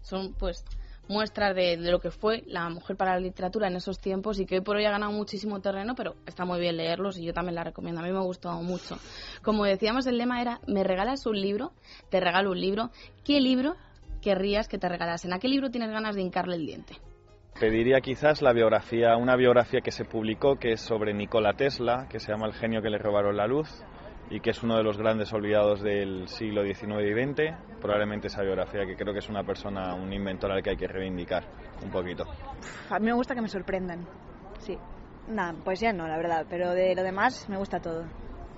Son pues muestras de, de lo que fue la mujer para la literatura en esos tiempos y que hoy por hoy ha ganado muchísimo terreno, pero está muy bien leerlos y yo también la recomiendo. A mí me ha gustado mucho. Como decíamos, el lema era, me regalas un libro, te regalo un libro. ¿Qué libro querrías que te regalasen? ¿A qué libro tienes ganas de hincarle el diente? Pediría quizás la biografía, una biografía que se publicó que es sobre Nikola Tesla, que se llama El genio que le robaron la luz y que es uno de los grandes olvidados del siglo XIX y XX. Probablemente esa biografía que creo que es una persona, un inventor al que hay que reivindicar un poquito. A mí me gusta que me sorprendan. Sí. Nada, pues ya no, la verdad. Pero de lo demás me gusta todo.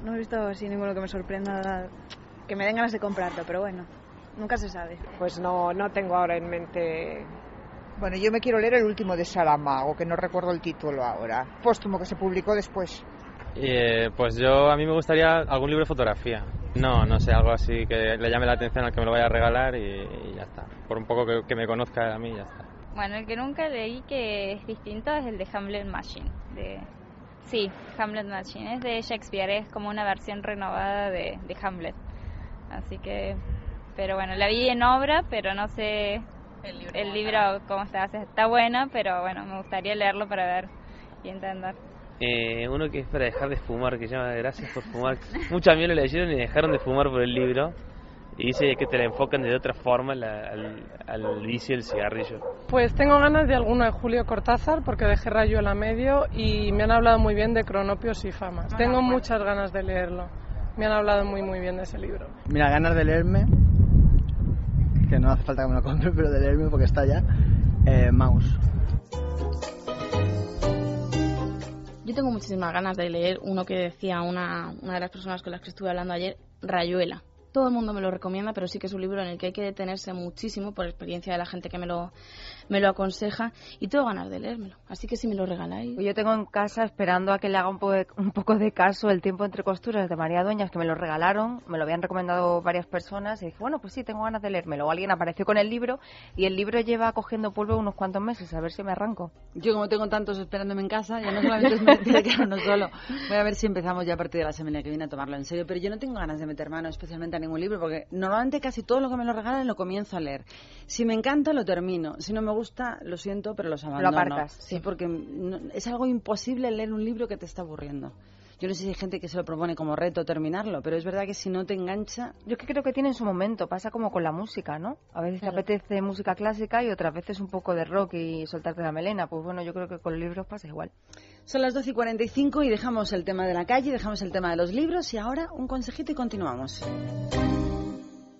No he visto así ninguno que me sorprenda, que me den ganas de comprarlo, pero bueno, nunca se sabe. Pues no, no tengo ahora en mente. Bueno, yo me quiero leer el último de Saramago, que no recuerdo el título ahora. Póstumo, que se publicó después. Eh, pues yo, a mí me gustaría algún libro de fotografía. No, no sé, algo así que le llame la atención al que me lo vaya a regalar y, y ya está. Por un poco que, que me conozca a mí, ya está. Bueno, el que nunca leí que es distinto es el de Hamlet Machine. De... Sí, Hamlet Machine. Es de Shakespeare, es como una versión renovada de, de Hamlet. Así que... Pero bueno, la vi en obra, pero no sé el libro, cómo está. O sea, Está bueno, pero bueno, me gustaría leerlo para ver y entender. Eh, uno que es para dejar de fumar, que se llama Gracias por fumar. Muchos amigos lo leyeron y dejaron de fumar por el libro. Y dice que te la enfocan de otra forma la- al, al vicio del cigarrillo. Pues tengo ganas de alguno de Julio Cortázar porque dejé Rayuela a medio y me han hablado muy bien de Cronopios y Famas. Tengo muchas ganas de leerlo. Me han hablado muy muy bien de ese libro. Mira, ganas de leerme, que no hace falta que me lo compre, pero de leerme porque está ya, eh, Mouse. Yo tengo muchísimas ganas de leer uno que decía una, una de las personas con las que estuve hablando ayer, Rayuela. Todo el mundo me lo recomienda, pero sí que es un libro en el que hay que detenerse muchísimo por experiencia de la gente que me lo, me lo aconseja y tengo ganas de leérmelo. Así que si me lo regaláis. Pues Yo tengo en casa esperando a que le haga un poco, de, un poco de caso el tiempo entre costuras de María Dueñas, que me lo regalaron, me lo habían recomendado varias personas y dije, bueno, pues sí, tengo ganas de leérmelo. O alguien apareció con el libro y el libro lleva cogiendo polvo unos cuantos meses, a ver si me arranco. Yo como tengo tantos esperándome en casa, ya no solamente es mentira que uno solo. Voy a ver si empezamos ya a partir de la semana que viene a tomarlo en serio. Pero yo no tengo ganas de meter mano especialmente a ningún libro porque normalmente casi todo lo que me lo regalan lo comienzo a leer. Si me encanta, lo termino. Si no me gusta, lo siento, pero los abandono. aparcas, Sí, porque no- es algo imposible leer un libro que te está aburriendo. Yo no sé si hay gente que se lo propone como reto terminarlo, pero es verdad que si no te engancha... Yo es que creo que tiene su momento, pasa como con la música, ¿no? A veces te apetece música clásica y otras veces un poco de rock y soltarte la melena. Pues bueno, yo creo que con los libros pasa igual. Son las 12 y 45 y dejamos el tema de la calle, dejamos el tema de los libros y ahora un consejito y continuamos.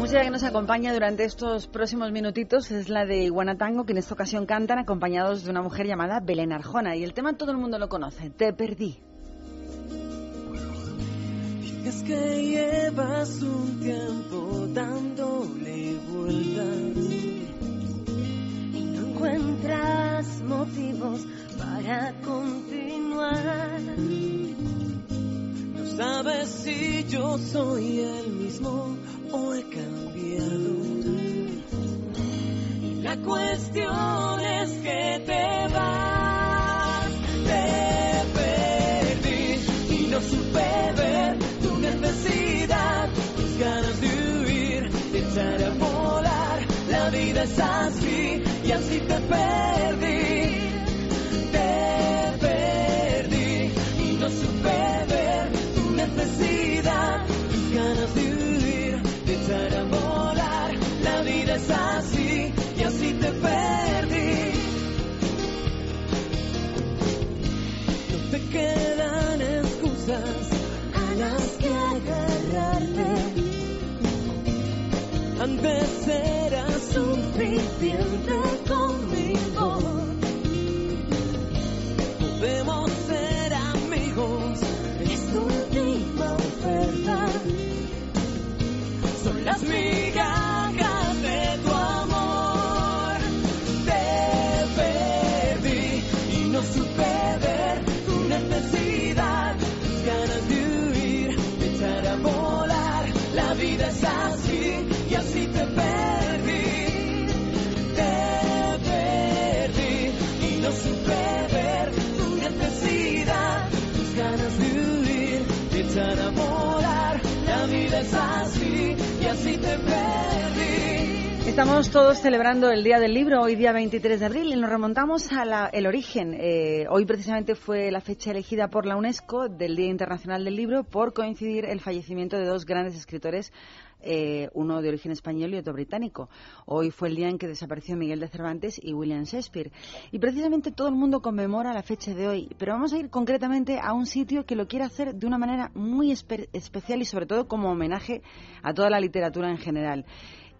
Música que nos acompaña durante estos próximos minutitos es la de Iguanatango, que en esta ocasión cantan acompañados de una mujer llamada Belén Arjona. Y el tema todo el mundo lo conoce, Te perdí. Es que llevas un tiempo dándole vueltas y no encuentras motivos para continuar. No sabes si yo soy el mismo o he cambiado. Y la cuestión es que te vas, te perdí y no supe ver tu necesidad, tus ganas de huir, de echar a volar. La vida es así y así te perdí, te perdí necesidad, tus ganas de huir, de echar a volar. La vida es así y así te perdí. No te quedan excusas a las que agarrarte. Antes era suficiente conmigo. Son las y así te perdí. Estamos todos celebrando el Día del Libro, hoy día 23 de abril, y nos remontamos al origen. Eh, hoy precisamente fue la fecha elegida por la UNESCO del Día Internacional del Libro por coincidir el fallecimiento de dos grandes escritores eh, uno de origen español y otro británico. Hoy fue el día en que desapareció Miguel de Cervantes y William Shakespeare. Y precisamente todo el mundo conmemora la fecha de hoy. Pero vamos a ir concretamente a un sitio que lo quiere hacer de una manera muy espe- especial y sobre todo como homenaje a toda la literatura en general.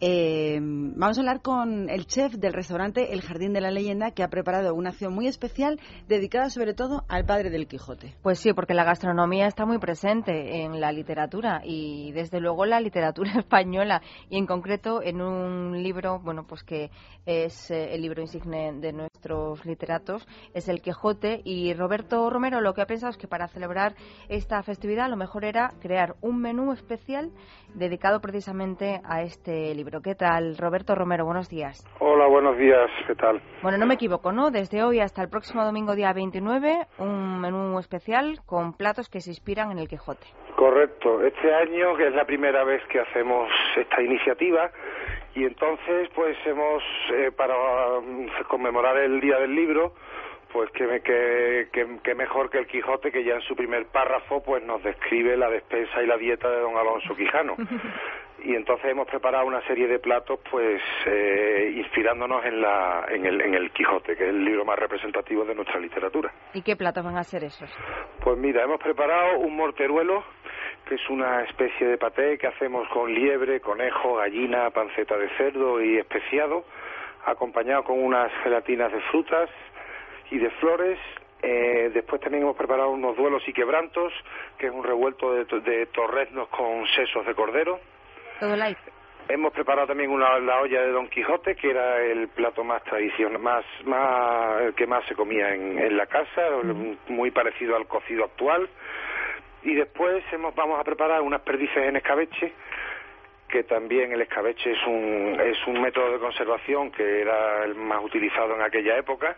Eh, vamos a hablar con el chef del restaurante El Jardín de la Leyenda, que ha preparado una acción muy especial dedicada sobre todo al padre del Quijote. Pues sí, porque la gastronomía está muy presente en la literatura y desde luego la literatura española y en concreto en un libro, bueno, pues que es eh, el libro insigne de nuestros literatos, es El Quijote y Roberto Romero lo que ha pensado es que para celebrar esta festividad lo mejor era crear un menú especial dedicado precisamente a este libro. ¿Qué tal, Roberto Romero? Buenos días. Hola, buenos días, ¿qué tal? Bueno, no me equivoco, ¿no? Desde hoy hasta el próximo domingo, día 29, un menú especial con platos que se inspiran en el Quijote. Correcto, este año que es la primera vez que hacemos esta iniciativa y entonces pues hemos, eh, para mm, conmemorar el Día del Libro, pues que, que, que, que mejor que el Quijote que ya en su primer párrafo pues nos describe la despensa y la dieta de don Alonso Quijano. y entonces hemos preparado una serie de platos pues eh, inspirándonos en la en el, en el Quijote que es el libro más representativo de nuestra literatura ¿Y qué platos van a ser esos? pues mira hemos preparado un morteruelo que es una especie de paté que hacemos con liebre conejo gallina panceta de cerdo y especiado acompañado con unas gelatinas de frutas y de flores eh, después también hemos preparado unos duelos y quebrantos que es un revuelto de, de torreznos con sesos de cordero Todo light. Hemos preparado también una, la olla de Don Quijote, que era el plato más tradicional, más, más, el que más se comía en, en la casa, muy parecido al cocido actual. Y después hemos, vamos a preparar unas perdices en escabeche, que también el escabeche es un, es un método de conservación que era el más utilizado en aquella época.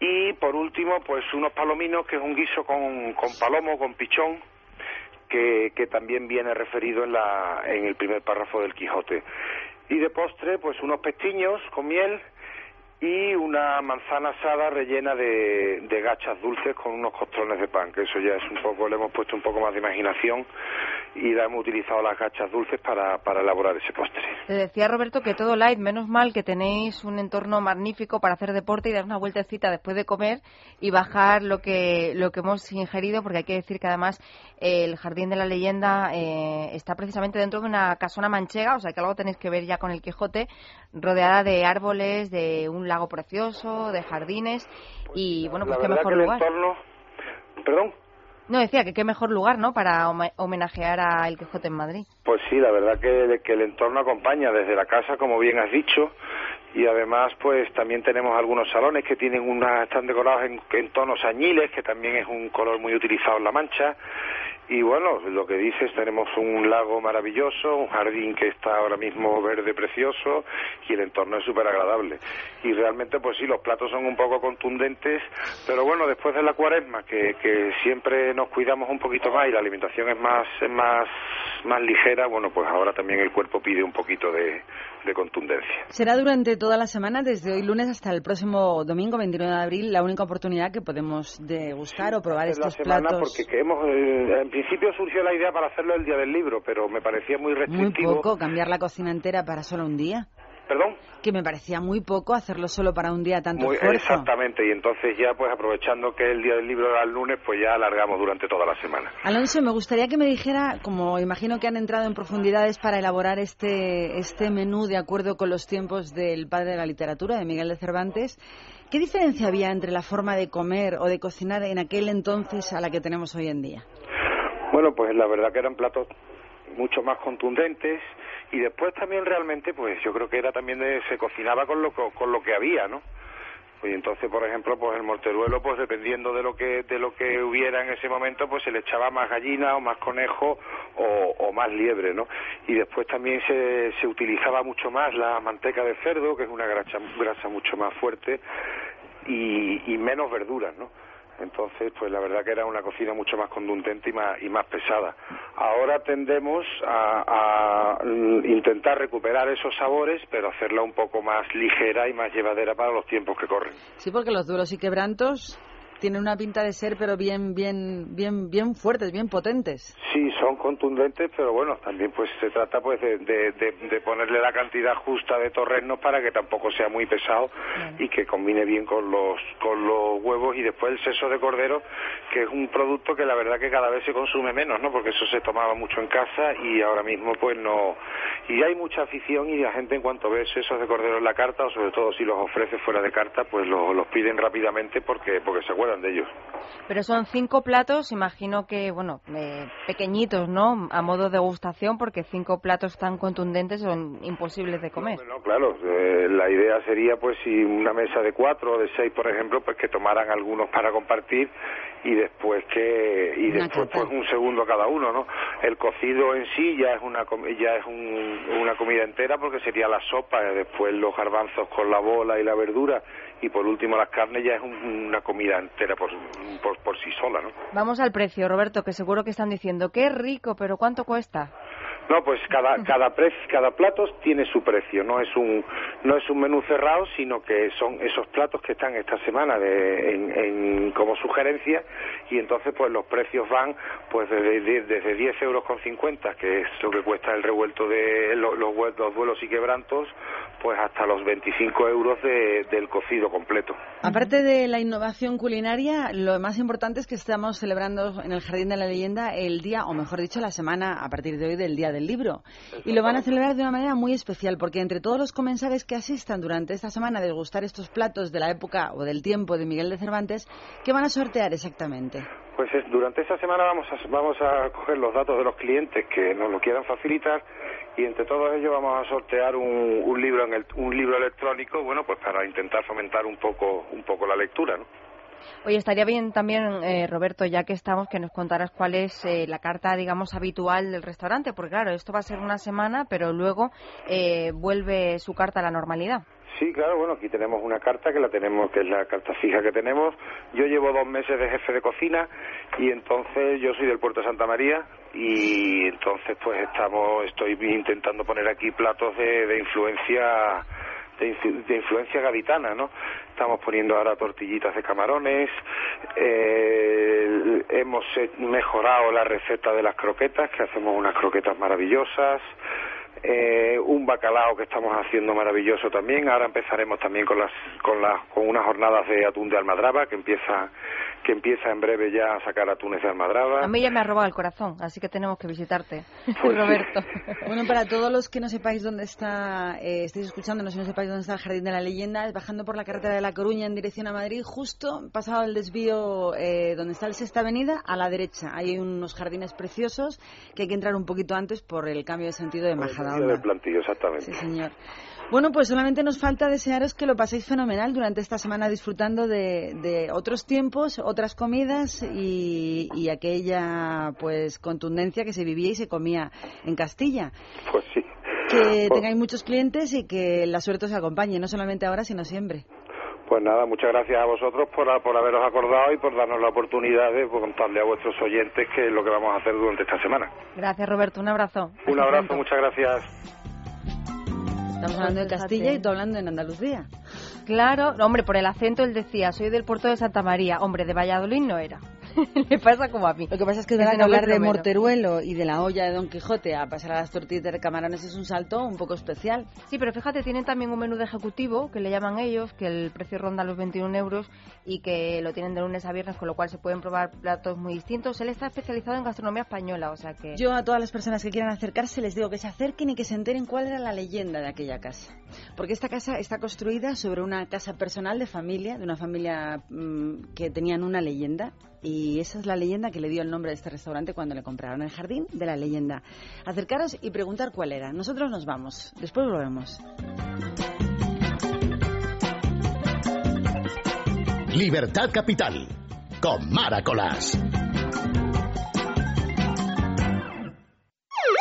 Y por último, pues unos palominos, que es un guiso con, con palomo, con pichón, que, que también viene referido en, la, en el primer párrafo del Quijote. Y de postre, pues unos pestiños con miel y una manzana asada rellena de, de gachas dulces con unos costrones de pan, que eso ya es un poco, le hemos puesto un poco más de imaginación y la hemos utilizado las gachas dulces para, para elaborar ese postre. Te decía Roberto que todo light, menos mal que tenéis un entorno magnífico para hacer deporte y dar una vueltecita después de comer y bajar lo que lo que hemos ingerido, porque hay que decir que además eh, el Jardín de la Leyenda eh, está precisamente dentro de una casona manchega, o sea que algo tenéis que ver ya con el Quijote, rodeada de árboles, de un lago precioso, de jardines y bueno, pues la qué mejor que el lugar. entorno... Perdón. No, decía que qué mejor lugar, ¿no?, para home- homenajear a El Quijote en Madrid. Pues sí, la verdad que, que el entorno acompaña desde la casa, como bien has dicho, y además pues también tenemos algunos salones que tienen una, están decorados en, en tonos añiles, que también es un color muy utilizado en La Mancha, y bueno, lo que dices, tenemos un lago maravilloso, un jardín que está ahora mismo verde precioso y el entorno es súper agradable. Y realmente, pues sí, los platos son un poco contundentes, pero bueno, después de la cuaresma, que, que siempre nos cuidamos un poquito más y la alimentación es más, es más, más ligera, bueno, pues ahora también el cuerpo pide un poquito de, de contundencia. Será durante toda la semana, desde hoy lunes hasta el próximo domingo 29 de abril, la única oportunidad que podemos degustar o probar Es la estos semana platos. porque que hemos, eh, en principio surgió la idea para hacerlo el día del libro, pero me parecía muy Muy restrictivo. poco, cambiar la cocina entera para solo un día. ¿Perdón? Que me parecía muy poco hacerlo solo para un día tanto Muy- esfuerzo. exactamente, y entonces ya pues aprovechando que el día del libro era el lunes, pues ya alargamos durante toda la semana. Alonso, me gustaría que me dijera, como imagino que han entrado en profundidades para elaborar este, este menú de acuerdo con los tiempos del padre de la literatura, de Miguel de Cervantes, ¿qué diferencia había entre la forma de comer o de cocinar en aquel entonces a la que tenemos hoy en día? Bueno, pues la verdad que eran platos mucho más contundentes y después también realmente pues yo creo que era también de, se cocinaba con lo co- con lo que había, ¿no? Y entonces, por ejemplo, pues el morteruelo, pues dependiendo de lo que de lo que hubiera en ese momento, pues se le echaba más gallina o más conejo o, más liebre, ¿no? Y después también se, se utilizaba mucho más la manteca de cerdo, que es una grasa, grasa mucho más fuerte, y menos verduras, ¿no? Entonces, pues la verdad que era una cocina mucho más contundente y más, y más pesada. Ahora tendemos a, a, intentar recuperar esos sabores, pero hacerla un poco más ligera y más llevadera para los tiempos que corren. Sí, porque los duelos y quebrantos tienen una pinta de ser, pero bien, bien, bien, bien fuertes, bien potentes. Sí, son contundentes, pero bueno, también pues se trata pues de, de- de- de ponerle la cantidad justa de torrenos para que tampoco sea muy pesado y que combine bien con los con los huevos y después el seso de cordero, que es un producto que la verdad que cada vez se consume menos, ¿no? Porque eso se tomaba mucho en casa y ahora mismo pues no y hay mucha afición y la gente en cuanto ve sesos de cordero en la carta o sobre todo si los ofrece fuera de carta, pues los, los piden rápidamente porque porque se acuerdan de ellos. Pero son cinco platos, imagino que, bueno, eh, pequeñitos, ¿no? A modo de degustación, porque cinco platos tan contundentes son imposibles de comer. No, claro, eh, la idea sería pues si una mesa de cuatro o de seis, por ejemplo, pues que tomaran algunos para compartir y después que y después pues un segundo cada uno, ¿no? El cocido en sí ya es una com- ya es un- una comida entera porque sería la sopa, eh, después los garbanzos con la bola y la verdura y por último las carnes ya es un- una comida entera por, por por sí sola, ¿no? Vamos al precio, Roberto, que seguro que están diciendo, qué rico, pero ¿cuánto cuesta? No, pues cada cada prec- cada plato tiene su precio, no es un no es un menú cerrado, sino que son esos platos que están esta semana de, en, en- como sugerencia y entonces pues los precios van pues desde, desde 10 euros con 50, que es lo que cuesta el revuelto de lo- los, hue- los duelos y quebrantos, pues hasta los 25 euros de- del cocido completo. Aparte de la innovación culinaria, lo más importante es que estamos celebrando en el Jardín de la Leyenda el día, o mejor dicho, la semana a partir de hoy del Día del Libro. Y lo van a celebrar de una manera muy especial, porque entre todos los comensales que asistan durante esta semana a degustar estos platos de la época o del tiempo de Miguel de Cervantes, ¿qué van a sortear exactamente? Pues es- durante esta semana vamos a, vamos a coger los datos de los clientes que nos lo quieran facilitar y entre todos ellos vamos a sortear un, un libro en el- un libro electrónico, bueno, pues para intentar fomentar un poco un poco la lectura, ¿no? Oye, estaría bien también, eh, Roberto, ya que estamos, que nos contaras cuál es eh, la carta, digamos, habitual del restaurante, porque claro, esto va a ser una semana, pero luego eh, vuelve su carta a la normalidad. Sí, claro, bueno, aquí tenemos una carta que la tenemos, que es la carta fija que tenemos. Yo llevo dos meses de jefe de cocina y entonces yo soy del puerto de Santa María y entonces pues estamos estoy intentando poner aquí platos de, de influencia de, de influencia gaditana, ¿no? Estamos poniendo ahora tortillitas de camarones, eh, hemos eh, mejorado la receta de las croquetas, que hacemos unas croquetas maravillosas, eh, un bacalao que estamos haciendo maravilloso también. Ahora empezaremos también con las con las con unas jornadas de atún de almadraba que empieza que empieza en breve ya a sacar atunes de almadraba. A mí ya me ha robado el corazón, así que tenemos que visitarte, Pues sí. Roberto. Bueno, para todos los que no sepáis dónde está, eh, estáis escuchándonos y no sepáis dónde está el Jardín de la Leyenda, es bajando por la carretera de La Coruña en dirección a Madrid, justo pasado el desvío eh, donde está el Sexta Avenida, a la derecha. Hay unos jardines preciosos que hay que entrar un poquito antes por el cambio de sentido de Por del plantillo, exactamente. Sí, señor. Bueno, pues solamente nos falta desearos que lo paséis fenomenal durante esta semana disfrutando de, de otros tiempos, otras comidas y, y aquella pues contundencia que se vivía y se comía en Castilla. Pues sí. Que Pues- tengáis muchos clientes y que la suerte os acompañe, no solamente ahora, sino siempre. Pues nada, muchas gracias a vosotros por, por haberos acordado y por darnos la oportunidad de pues, contarle a vuestros oyentes qué es lo que vamos a hacer durante esta semana. Gracias, Roberto. Un abrazo. Un abrazo, muchas gracias. Estamos hablando de Castilla y tú hablando en Andalucía. Claro, no, hombre, por el acento él decía, soy del puerto de Santa María. Hombre, de Valladolid no era. Le pasa como a mí. Lo que pasa es que de no hablar de. Morteruelo y de la olla de Don Quijote a pasar a las tortillas de camarones es un salto un poco especial. Sí, pero fíjate, tienen también un menú de ejecutivo, que le llaman ellos, que el precio ronda los 21 euros y que lo tienen de lunes a viernes, con lo cual se pueden probar platos muy distintos. Él está especializado en gastronomía española, o sea que... Yo a todas las personas que quieran acercarse les digo que se acerquen y que se enteren cuál era la leyenda de aquella casa. Porque esta casa está construida sobre una casa personal de familia, de una familia mm, que tenían una leyenda. Y esa es la leyenda que le dio el nombre de este restaurante cuando le compraron el jardín de la leyenda. Acercaros y preguntar cuál era. Nosotros nos vamos. Después volvemos. Libertad Capital, con Maracolas.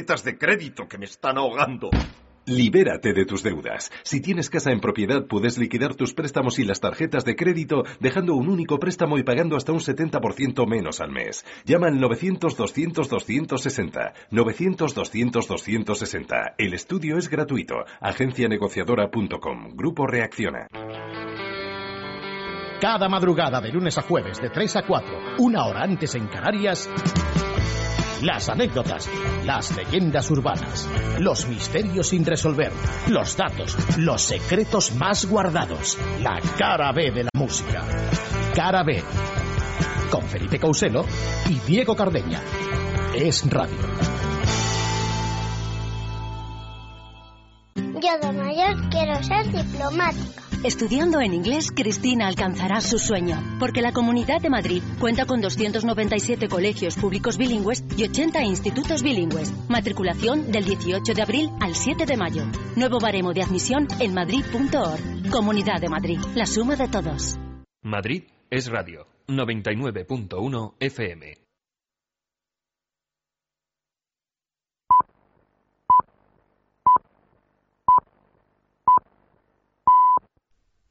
de crédito que me están ahogando. Libérate de tus deudas. Si tienes casa en propiedad, puedes liquidar tus préstamos y las tarjetas de crédito dejando un único préstamo y pagando hasta un 70% menos al mes. Llama al 900-200-260. 900-200-260. El estudio es gratuito. Agencianegociadora.com. Grupo Reacciona. Cada madrugada de lunes a jueves de 3 a 4, una hora antes en Canarias, las anécdotas, las leyendas urbanas, los misterios sin resolver, los datos, los secretos más guardados, la cara B de la música. Cara B, con Felipe Causelo y Diego Cardeña. Es radio. Yo de mayor quiero ser diplomática. Estudiando en inglés, Cristina alcanzará su sueño, porque la Comunidad de Madrid cuenta con 297 colegios públicos bilingües y 80 institutos bilingües. Matriculación del 18 de abril al 7 de mayo. Nuevo baremo de admisión en madrid.org. Comunidad de Madrid, la suma de todos. Madrid es radio 99.1 FM.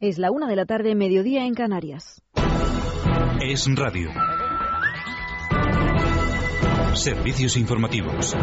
Es la una de la tarde, mediodía en Canarias. Es radio. Servicios informativos.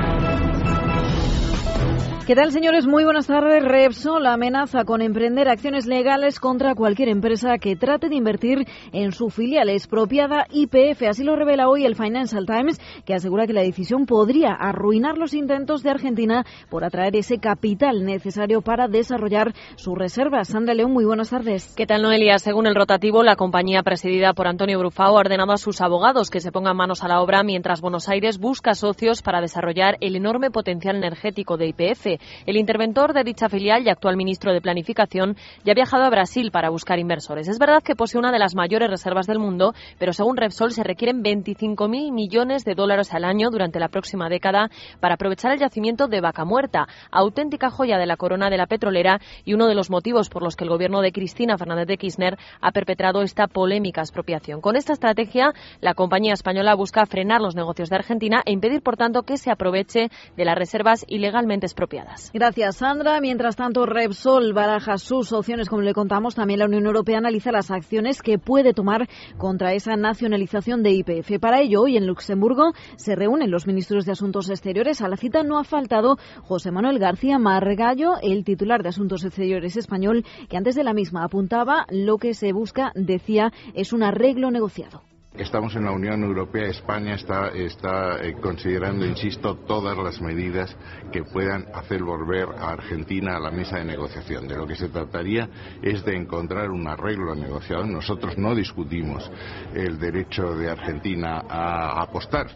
¿Qué tal, señores? Muy buenas tardes. Repsol amenaza con emprender acciones legales contra cualquier empresa que trate de invertir en su filial expropiada IPF. Así lo revela hoy el Financial Times, que asegura que la decisión podría arruinar los intentos de Argentina por atraer ese capital necesario para desarrollar sus reservas. Sandra León, muy buenas tardes. ¿Qué tal, Noelia? Según el rotativo, la compañía presidida por Antonio Brufao ha ordenado a sus abogados que se pongan manos a la obra mientras Buenos Aires busca socios para desarrollar el enorme potencial energético de IPF. El interventor de dicha filial y actual ministro de Planificación ya ha viajado a Brasil para buscar inversores. Es verdad que posee una de las mayores reservas del mundo, pero según Repsol se requieren 25.000 millones de dólares al año durante la próxima década para aprovechar el yacimiento de Vaca Muerta, auténtica joya de la corona de la petrolera y uno de los motivos por los que el gobierno de Cristina Fernández de Kirchner ha perpetrado esta polémica expropiación. Con esta estrategia, la compañía española busca frenar los negocios de Argentina e impedir, por tanto, que se aproveche de las reservas ilegalmente expropiadas. Gracias, Sandra. Mientras tanto, Repsol baraja sus opciones, como le contamos. También la Unión Europea analiza las acciones que puede tomar contra esa nacionalización de IPF. Para ello, hoy en Luxemburgo se reúnen los ministros de Asuntos Exteriores. A la cita no ha faltado José Manuel García Margallo, el titular de Asuntos Exteriores español, que antes de la misma apuntaba lo que se busca, decía, es un arreglo negociado. Estamos en la Unión Europea, España está, está eh, considerando, insisto, todas las medidas que puedan hacer volver a Argentina a la mesa de negociación. De lo que se trataría es de encontrar un arreglo negociado. Nosotros no discutimos el derecho de Argentina a apostar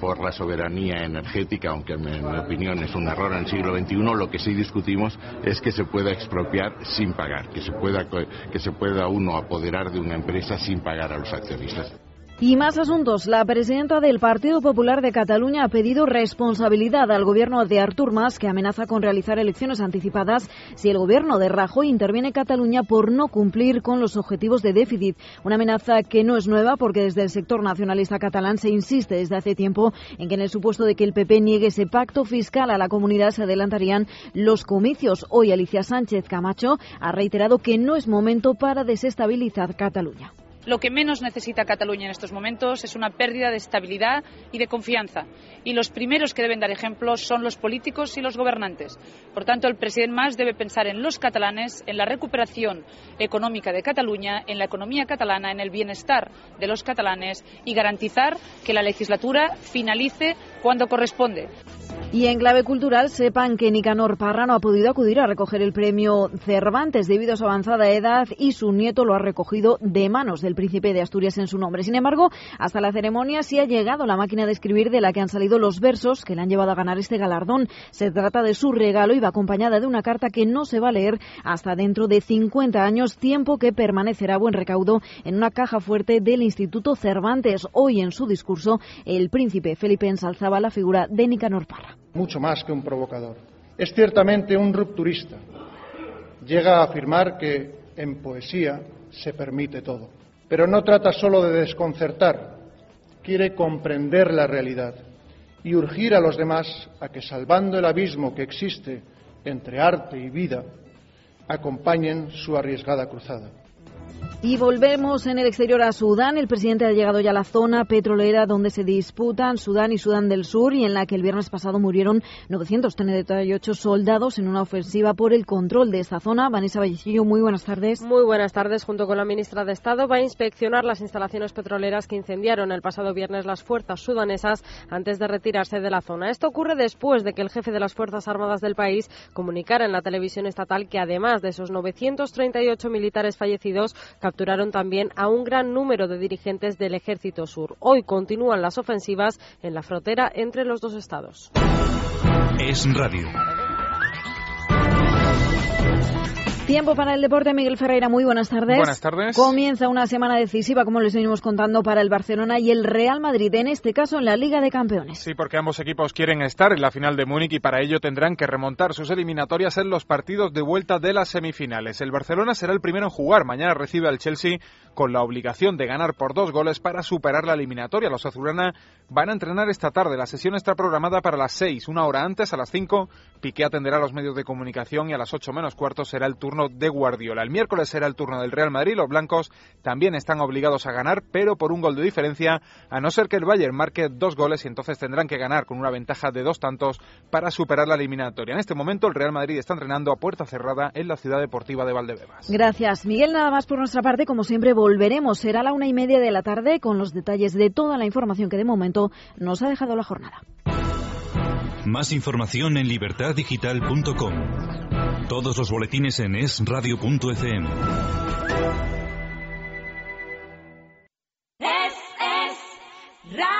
por la soberanía energética, aunque en mi opinión es un error en el siglo XXI. Lo que sí discutimos es que se pueda expropiar sin pagar, que se pueda, que se pueda uno apoderar de una empresa sin pagar a los accionistas. Y más asuntos. La presidenta del Partido Popular de Cataluña ha pedido responsabilidad al gobierno de Artur Mas, que amenaza con realizar elecciones anticipadas si el gobierno de Rajoy interviene en Cataluña por no cumplir con los objetivos de déficit. Una amenaza que no es nueva porque desde el sector nacionalista catalán se insiste desde hace tiempo en que en el supuesto de que el PP niegue ese pacto fiscal a la comunidad se adelantarían los comicios. Hoy Alicia Sánchez Camacho ha reiterado que no es momento para desestabilizar Cataluña. Lo que menos necesita Cataluña en estos momentos es una pérdida de estabilidad y de confianza. Y los primeros que deben dar ejemplo son los políticos y los gobernantes. Por tanto, el presidente Mas debe pensar en los catalanes, en la recuperación económica de Cataluña, en la economía catalana, en el bienestar de los catalanes y garantizar que la legislatura finalice cuando corresponde. Y en clave cultural, sepan que Nicanor Parra no ha podido acudir a recoger el premio Cervantes debido a su avanzada edad y su nieto lo ha recogido de manos del príncipe de Asturias en su nombre. Sin embargo, hasta la ceremonia sí ha llegado la máquina de escribir de la que han salido los versos que le han llevado a ganar este galardón. Se trata de su regalo y va acompañada de una carta que no se va a leer hasta dentro de 50 años, tiempo que permanecerá buen recaudo en una caja fuerte del Instituto Cervantes. Hoy en su discurso, el príncipe Felipe ensalzaba la figura de Nicanor Parra mucho más que un provocador. Es ciertamente un rupturista. Llega a afirmar que en poesía se permite todo. Pero no trata solo de desconcertar, quiere comprender la realidad y urgir a los demás a que, salvando el abismo que existe entre arte y vida, acompañen su arriesgada cruzada. Y volvemos en el exterior a Sudán. El presidente ha llegado ya a la zona petrolera donde se disputan Sudán y Sudán del Sur y en la que el viernes pasado murieron 938 soldados en una ofensiva por el control de esta zona. Vanessa Vallecillo, muy buenas tardes. Muy buenas tardes. Junto con la ministra de Estado va a inspeccionar las instalaciones petroleras que incendiaron el pasado viernes las fuerzas sudanesas antes de retirarse de la zona. Esto ocurre después de que el jefe de las Fuerzas Armadas del país comunicara en la televisión estatal que además de esos 938 militares fallecidos, capturaron también a un gran número de dirigentes del Ejército Sur. Hoy continúan las ofensivas en la frontera entre los dos estados. Es radio. Tiempo para el deporte. Miguel Ferreira, muy buenas tardes. Buenas tardes. Comienza una semana decisiva, como les venimos contando, para el Barcelona y el Real Madrid, en este caso en la Liga de Campeones. Sí, porque ambos equipos quieren estar en la final de Múnich y para ello tendrán que remontar sus eliminatorias en los partidos de vuelta de las semifinales. El Barcelona será el primero en jugar. Mañana recibe al Chelsea con la obligación de ganar por dos goles para superar la eliminatoria. Los azulgrana van a entrenar esta tarde. La sesión está programada para las seis, una hora antes, a las cinco. Piqué atenderá a los medios de comunicación y a las ocho menos cuarto será el turno de Guardiola. El miércoles será el turno del Real Madrid. Los blancos también están obligados a ganar, pero por un gol de diferencia, a no ser que el Bayern marque dos goles y entonces tendrán que ganar con una ventaja de dos tantos para superar la eliminatoria. En este momento el Real Madrid está entrenando a puerta cerrada en la ciudad deportiva de Valdebebas. Gracias, Miguel. Nada más por nuestra parte, como siempre, volveremos. Será a la una y media de la tarde con los detalles de toda la información que de momento nos ha dejado la jornada. Más información en libertaddigital.com. Todos los boletines en esradio.fm. Es, es radio.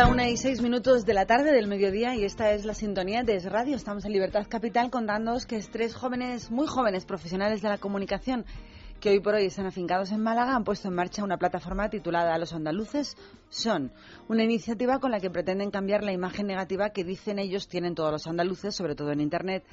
La una y seis minutos de la tarde del mediodía y esta es la sintonía de Es Radio. Estamos en Libertad Capital contándoos que tres jóvenes, muy jóvenes profesionales de la comunicación que hoy por hoy están afincados en Málaga han puesto en marcha una plataforma titulada Los andaluces son, una iniciativa con la que pretenden cambiar la imagen negativa que dicen ellos tienen todos los andaluces, sobre todo en Internet,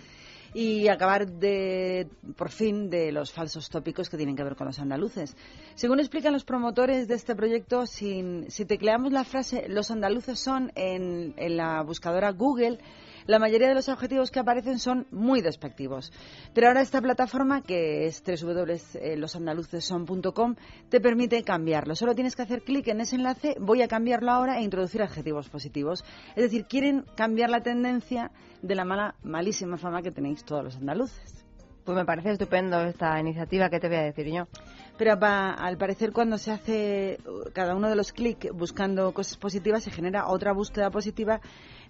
y acabar de, por fin de los falsos tópicos que tienen que ver con los andaluces. Según explican los promotores de este proyecto, si tecleamos la frase los andaluces son en la buscadora Google, la mayoría de los objetivos que aparecen son muy despectivos. Pero ahora esta plataforma, que es www.losandaluceson.com, te permite cambiarlo. Solo tienes que hacer clic en ese enlace, voy a cambiarlo ahora e introducir adjetivos positivos. Es decir, quieren cambiar la tendencia de la mala, malísima fama que tenéis todos los andaluces. Pues me parece estupendo esta iniciativa que te voy a decir yo. Pero al parecer cuando se hace cada uno de los clics buscando cosas positivas se genera otra búsqueda positiva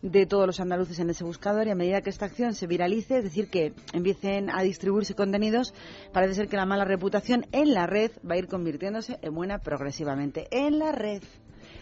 de todos los andaluces en ese buscador y a medida que esta acción se viralice, es decir, que empiecen a distribuirse contenidos, parece ser que la mala reputación en la red va a ir convirtiéndose en buena progresivamente. En la red.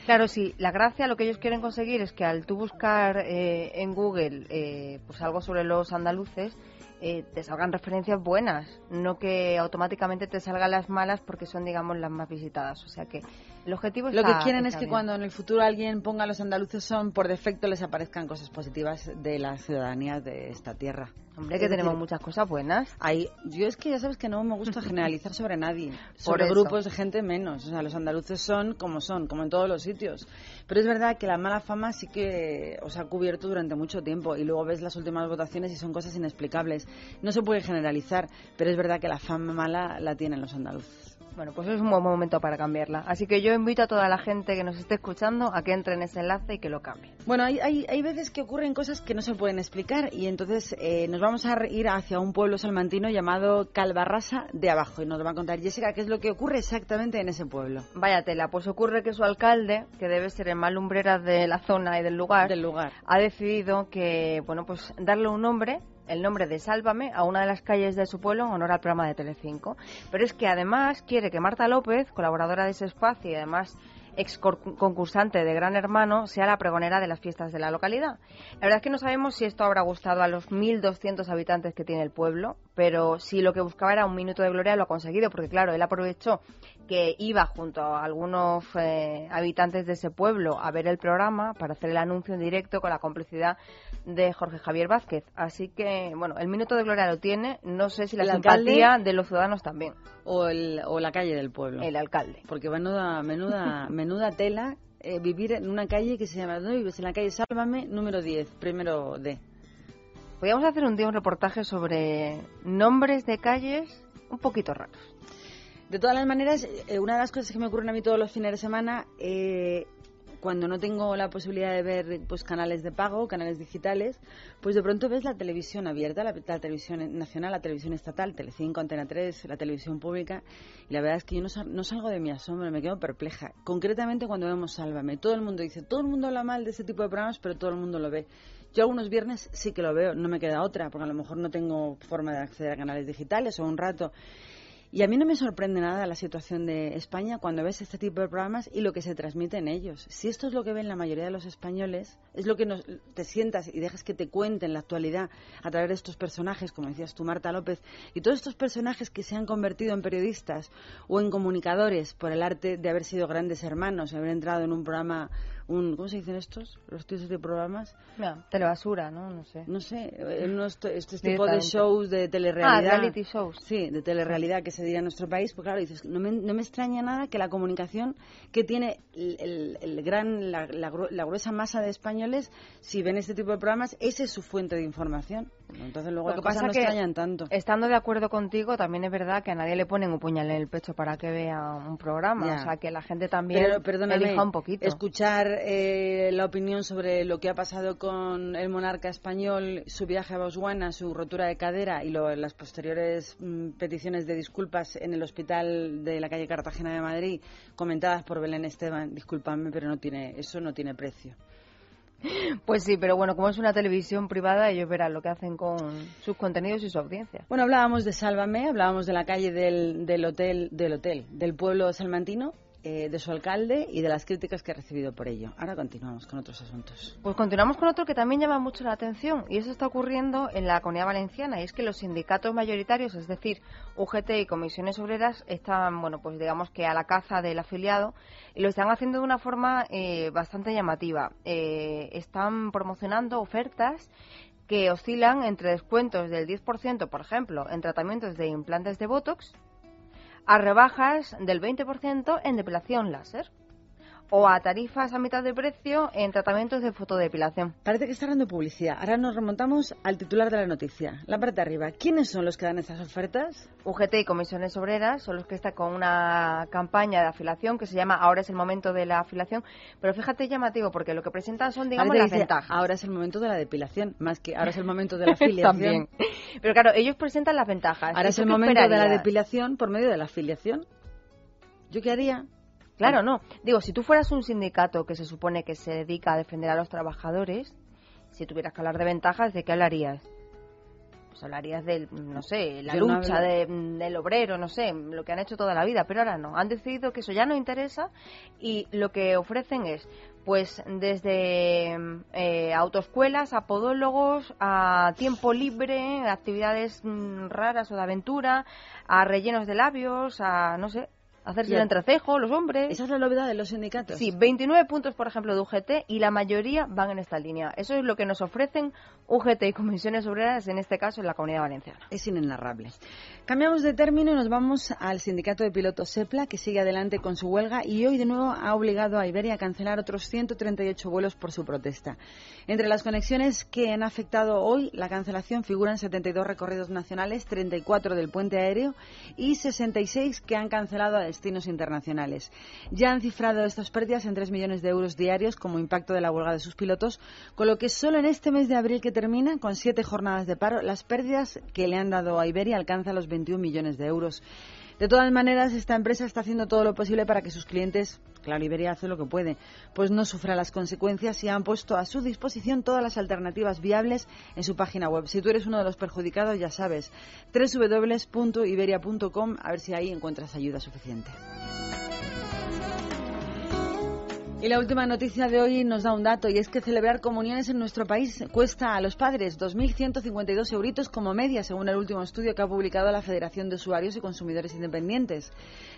Claro, sí. La gracia, lo que ellos quieren conseguir es que al tú buscar eh, en Google eh, pues algo sobre los andaluces, eh, te salgan referencias buenas, no que automáticamente te salgan las malas porque son, digamos, las más visitadas. O sea que el objetivo Lo que quieren es que cuando en el futuro alguien ponga los andaluces son, por defecto les aparezcan cosas positivas de la ciudadanía de esta tierra. Hombre, que tenemos muchas cosas buenas. Hay, yo es que ya sabes que no me gusta generalizar sobre nadie, sobre grupos de gente menos. O sea, los andaluces son como son, como en todos los sitios. Pero es verdad que la mala fama sí que os ha cubierto durante mucho tiempo y luego ves las últimas votaciones y son cosas inexplicables. No se puede generalizar, pero es verdad que la fama mala la tienen los andaluces. Bueno, pues es un buen momento para cambiarla. Así que yo invito a toda la gente que nos esté escuchando a que entre en ese enlace y que lo cambie. Bueno, hay, hay, hay veces que ocurren cosas que no se pueden explicar y entonces eh, nos vamos a ir hacia un pueblo salmantino llamado Calvarrasa de Abajo y nos va a contar Jessica qué es lo que ocurre exactamente en ese pueblo. Vaya tela, pues ocurre que su alcalde, que debe ser el más lumbrera de la zona y del lugar, del lugar, ha decidido que, bueno, pues darle un nombre el nombre de Sálvame a una de las calles de su pueblo en honor al programa de Telecinco. Pero es que además quiere que Marta López, colaboradora de ese espacio y además ex concursante de Gran Hermano, sea la pregonera de las fiestas de la localidad. La verdad es que no sabemos si esto habrá gustado a los 1.200 habitantes que tiene el pueblo, pero si lo que buscaba era un minuto de gloria, lo ha conseguido, porque claro, él aprovechó que iba junto a algunos eh, habitantes de ese pueblo a ver el programa para hacer el anuncio en directo con la complicidad de Jorge Javier Vázquez. Así que, bueno, el minuto de gloria lo tiene. No sé si la simpatía de los ciudadanos también. O, el, o la calle del pueblo. El alcalde. Porque menuda, menuda, menuda tela eh, vivir en una calle que se llama, ¿dónde vives? En la calle Sálvame, número 10, primero D. Podríamos hacer un día un reportaje sobre nombres de calles un poquito raros. De todas las maneras, eh, una de las cosas que me ocurren a mí todos los fines de semana eh, cuando no tengo la posibilidad de ver pues canales de pago, canales digitales, pues de pronto ves la televisión abierta, la, televisión nacional, la televisión estatal, Telecinco, Antena 3, la televisión pública, y la verdad es que yo no, salgo de mi asombro, me quedo perpleja. Concretamente cuando vemos Sálvame, todo el mundo dice, todo el mundo habla mal de este tipo de programas, pero todo el mundo lo ve. Yo algunos viernes sí que lo veo, no me queda otra, porque a lo mejor no tengo forma de acceder a canales digitales o un rato. Y a mí no me sorprende nada la situación de España cuando ves este tipo de programas y lo que se transmite en ellos. Si esto es lo que ven la mayoría de los españoles, es lo que te sientas y dejas que te cuenten la actualidad a través de estos personajes, como decías tú, Marta López, y todos estos personajes que se han convertido en periodistas o en comunicadores por el arte de haber sido grandes hermanos, haber entrado en un programa un ¿cómo se dicen estos? Los títulos de programas. No, telebasura, ¿no? No sé. No sé, en este tipo de shows de telerrealidad. Ah, reality shows. Sí, de telerrealidad que se diría en nuestro país. Pues claro, dices, no me, no me extraña nada que la comunicación que tiene el, el, gran, la, la, gruesa masa de españoles, si ven este tipo de programas, esa es su fuente de información. Entonces luego Lo que pasa no que, extrañan tanto. estando de acuerdo contigo, también es verdad que a nadie le ponen un puñal en el pecho para que vea un programa. Ya. O sea, que la gente también Pero, elija un poquito. escuchar eh, la opinión sobre lo que ha pasado con el monarca español, su viaje a Botswana, su rotura de cadera y lo- las posteriores mm, peticiones de disculpas en el hospital de la calle Cartagena de Madrid, comentadas por Belén Esteban, discúlpame, pero no tiene, eso no tiene precio. Pues sí, pero bueno, como es una televisión privada, ellos verán lo que hacen con sus contenidos y su audiencia. Bueno, hablábamos de Sálvame, hablábamos de la calle del, del hotel, del hotel, del pueblo salmantino, eh, de su alcalde y de las críticas que ha recibido por ello. Ahora continuamos con otros asuntos. Pues continuamos con otro que también llama mucho la atención y eso está ocurriendo en la Comunidad Valenciana y es que los sindicatos mayoritarios, es decir, UGT y comisiones obreras, están, bueno, pues digamos que a la caza del afiliado y lo están haciendo de una forma eh, bastante llamativa. Eh, están promocionando ofertas que oscilan entre descuentos del 10%, por ejemplo, en tratamientos de implantes de Botox, a rebajas del 20% en depilación láser o a tarifas a mitad de precio en tratamientos de fotodepilación. Parece que está dando publicidad. Ahora nos remontamos al titular de la noticia. La parte de arriba. ¿Quiénes son los que dan estas ofertas? UGT y comisiones obreras son los que están con una campaña de afiliación que se llama Ahora es el momento de la afiliación. Pero fíjate llamativo porque lo que presentan son, digamos, Parece las dice, ventajas. Ahora es el momento de la depilación, más que ahora es el momento de la afiliación. También. Pero claro, ellos presentan las ventajas. Ahora ¿Y es el momento de la depilación por medio de la afiliación. ¿Yo qué haría? Claro, no. Digo, si tú fueras un sindicato que se supone que se dedica a defender a los trabajadores, si tuvieras que hablar de ventajas, ¿de qué hablarías? Pues hablarías del, no sé, la lucha de- del obrero, no sé, lo que han hecho toda la vida, pero ahora no. Han decidido que eso ya no interesa y lo que ofrecen es, pues, desde eh, autoescuelas a podólogos, a tiempo libre, actividades mm, raras o de aventura, a rellenos de labios, a, no sé, hacerse el entrecejo, los hombres. Esa es la novedad de los sindicatos. Sí, 29 puntos, por ejemplo, de UGT y la mayoría van en esta línea. Eso es lo que nos ofrecen UGT y comisiones obreras, en este caso en la Comunidad Valenciana. Es inenarrable. Cambiamos de término y nos vamos al sindicato de pilotos SEPLA, que sigue adelante con su huelga y hoy de nuevo ha obligado a Iberia a cancelar otros 138 vuelos por su protesta. Entre las conexiones que han afectado hoy la cancelación figuran 72 recorridos nacionales, 34 del puente aéreo y 66 que han cancelado a destinos internacionales. Ya han cifrado estas pérdidas en 3 millones de euros diarios como impacto de la huelga de sus pilotos, con lo que solo en este mes de abril que termina, con siete jornadas de paro, las pérdidas que le han dado a Iberia alcanzan los 21 millones de euros. De todas maneras, esta empresa está haciendo todo lo posible para que sus clientes, claro, Iberia hace lo que puede, pues no sufra las consecuencias y han puesto a su disposición todas las alternativas viables en su página web. Si tú eres uno de los perjudicados, ya sabes, www.iberia.com, a ver si ahí encuentras ayuda suficiente. Y la última noticia de hoy nos da un dato y es que celebrar comuniones en nuestro país cuesta a los padres 2.152 euritos como media, según el último estudio que ha publicado la Federación de Usuarios y Consumidores Independientes.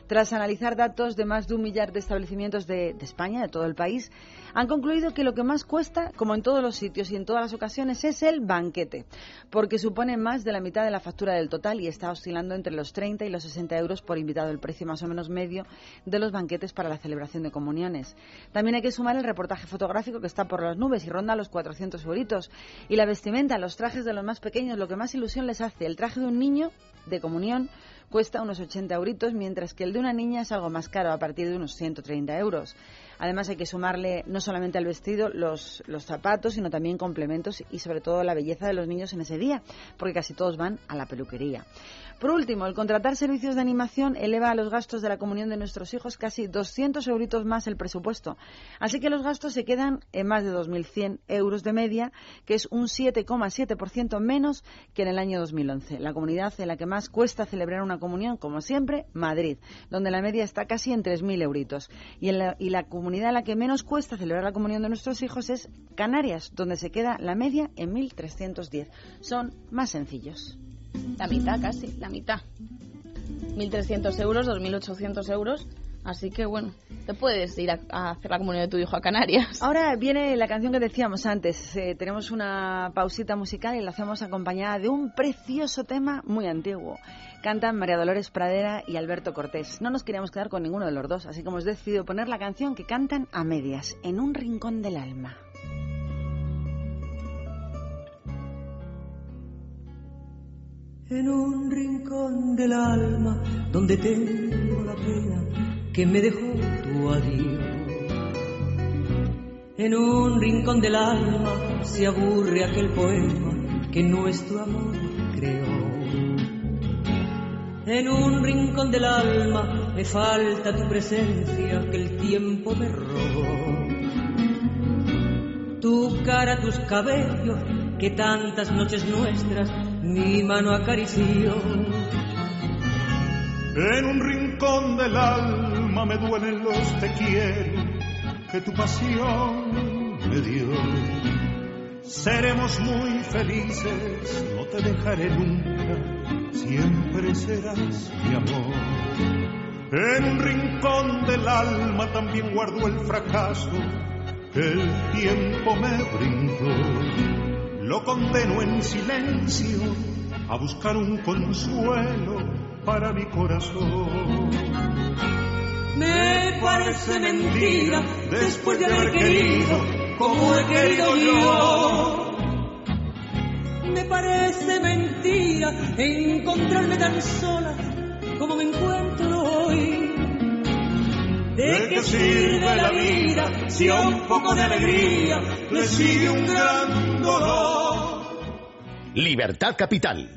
Tras analizar datos de más de un millar de establecimientos de, España, de todo el país, han concluido que lo que más cuesta, como en todos los sitios y en todas las ocasiones, es el banquete, porque supone más de la mitad de la factura del total y está oscilando entre los 30 y los 60 euros por invitado, el precio más o menos medio de los banquetes para la celebración de comuniones. También hay que sumar el reportaje fotográfico que está por las nubes y ronda los 400 euritos. Y la vestimenta, los trajes de los más pequeños, lo que más ilusión les hace. El traje de un niño de comunión cuesta unos 80 euritos, mientras que el de una niña es algo más caro, a partir de unos 130 euros. Además hay que sumarle no solamente al vestido los, los zapatos, sino también complementos y sobre todo la belleza de los niños en ese día, porque casi todos van a la peluquería. Por último, el contratar servicios de animación eleva a los gastos de la comunión de nuestros hijos casi 200 euritos más el presupuesto. Así que los gastos se quedan en más de 2.100 euros de media, que es un 7,7% menos que en el año 2011. La comunidad en la que más cuesta celebrar una comunión, como siempre, Madrid, donde la media está casi en 3.000 euritos. Y, y la comunidad en la que menos cuesta celebrar la comunión de nuestros hijos es Canarias, donde se queda la media en 1.310. Son más sencillos. La mitad casi, la mitad. 1.300 euros, 2.800 euros. Así que bueno, te puedes ir a, hacer la comunión de tu hijo a Canarias. Ahora viene la canción que decíamos antes. Eh, tenemos una pausita musical y la hacemos acompañada de un precioso tema muy antiguo. Cantan María Dolores Pradera y Alberto Cortés. No nos queríamos quedar con ninguno de los dos, así que hemos decidido poner la canción que cantan a medias, en un rincón del alma. En un rincón del alma donde tengo la pena que me dejó tu adiós. En un rincón del alma se aburre aquel poema que nuestro amor creó. En un rincón del alma me falta tu presencia que el tiempo me robó. Tu cara, tus cabellos, que tantas noches nuestras mi mano acarició. En un rincón del alma me duelen los te quiero que tu pasión me dio. Seremos muy felices, no te dejaré nunca, siempre serás mi amor. En un rincón del alma también guardo el fracaso que el tiempo me brindó. Lo condeno en silencio a buscar un consuelo para mi corazón. Me parece mentira después de haber querido como he querido yo. Me parece mentira encontrarme tan sola ¿De qué sirve la vida si a un poco de alegría le sigue un gran dolor? Libertad Capital.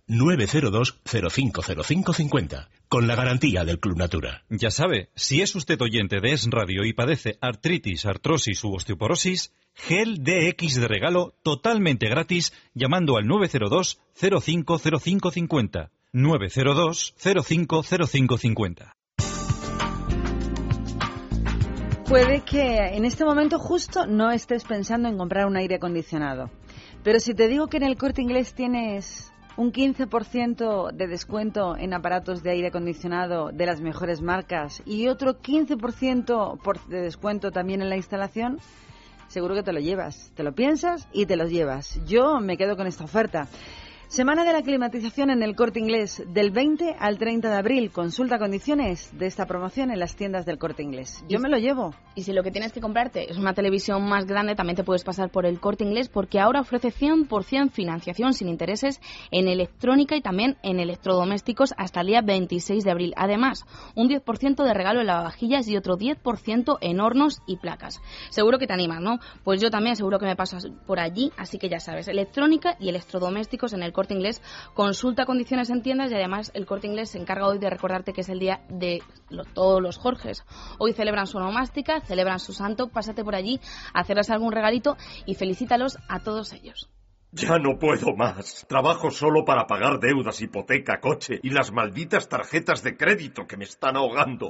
902-050550, con la garantía del Club Natura. Ya sabe, si es usted oyente de Es Radio y padece artritis, artrosis u osteoporosis, gel DX de regalo totalmente gratis llamando al 902-050550. 902-050550. Puede que en este momento justo no estés pensando en comprar un aire acondicionado. Pero si te digo que en el corte inglés tienes un 15% de descuento en aparatos de aire acondicionado de las mejores marcas y otro 15% por de descuento también en la instalación, seguro que te lo llevas. Te lo piensas y te lo llevas. Yo me quedo con esta oferta. Semana de la climatización en el corte inglés del 20 al 30 de abril. Consulta condiciones de esta promoción en las tiendas del corte inglés. Yo me lo llevo. Y si lo que tienes que comprarte es una televisión más grande, también te puedes pasar por el corte inglés porque ahora ofrece 100% financiación sin intereses en electrónica y también en electrodomésticos hasta el día 26 de abril. Además, un 10% de regalo en lavavajillas y otro 10% en hornos y placas. Seguro que te animas, ¿no? Pues yo también seguro que me paso por allí, así que ya sabes, electrónica y electrodomésticos en el corte inglés. Consulta condiciones en tiendas y además el corte inglés se encarga hoy de recordarte que es el día de todos los Jorges. Hoy celebran su onomástica, celebran su santo. Pásate por allí, hacerles algún regalito y felicítalos a todos ellos. Ya no puedo más. Trabajo solo para pagar deudas, hipoteca, coche y las malditas tarjetas de crédito que me están ahogando.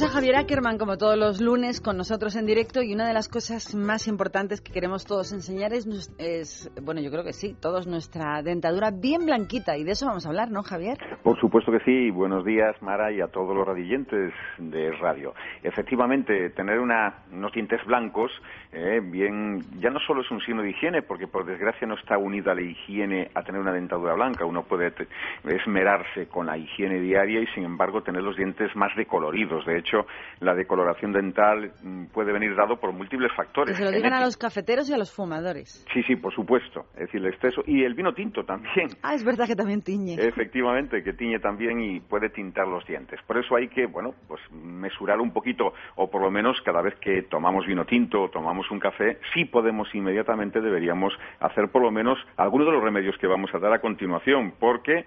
Tenemos a Javier Ackerman, como todos los lunes, con nosotros en directo y una de las cosas más importantes que queremos todos enseñar es, es, bueno, yo creo que sí, todos nuestra dentadura bien blanquita y de eso vamos a hablar, ¿no, Javier? Por supuesto que sí. Buenos días, Mara, y a todos los radiyentes de radio. Efectivamente, tener una, unos dientes blancos, eh, bien, ya no solo es un signo de higiene, porque por desgracia no está unida la higiene a tener una dentadura blanca. Uno puede esmerarse con la higiene diaria y, sin embargo, tener los dientes más decoloridos. De hecho, la decoloración dental mm, puede venir dado por múltiples factores. Que se lo digan a los cafeteros y a los fumadores. Sí, sí, por supuesto. Es decir, el exceso. Y el vino tinto también. Ah, es verdad que también tiñe. Efectivamente, que tiñe también y puede tintar los dientes. Por eso hay que, bueno, pues mesurar un poquito, o por lo menos cada vez que tomamos vino tinto o tomamos un café, sí podemos inmediatamente, deberíamos hacer por lo menos algunos de los remedios que vamos a dar a continuación, porque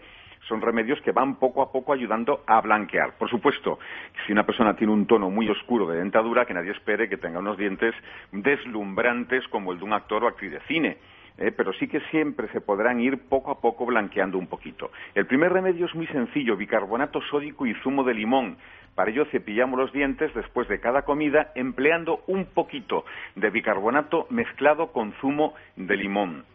son remedios que van poco a poco ayudando a blanquear. Por supuesto, si una persona tiene un tono muy oscuro de dentadura, que nadie espere que tenga unos dientes deslumbrantes como el de un actor o actriz de cine. eh, pero sí que siempre se podrán ir poco a poco blanqueando un poquito. El primer remedio es muy sencillo, bicarbonato sódico y zumo de limón. Para ello cepillamos los dientes después de cada comida empleando un poquito de bicarbonato mezclado con zumo de limón.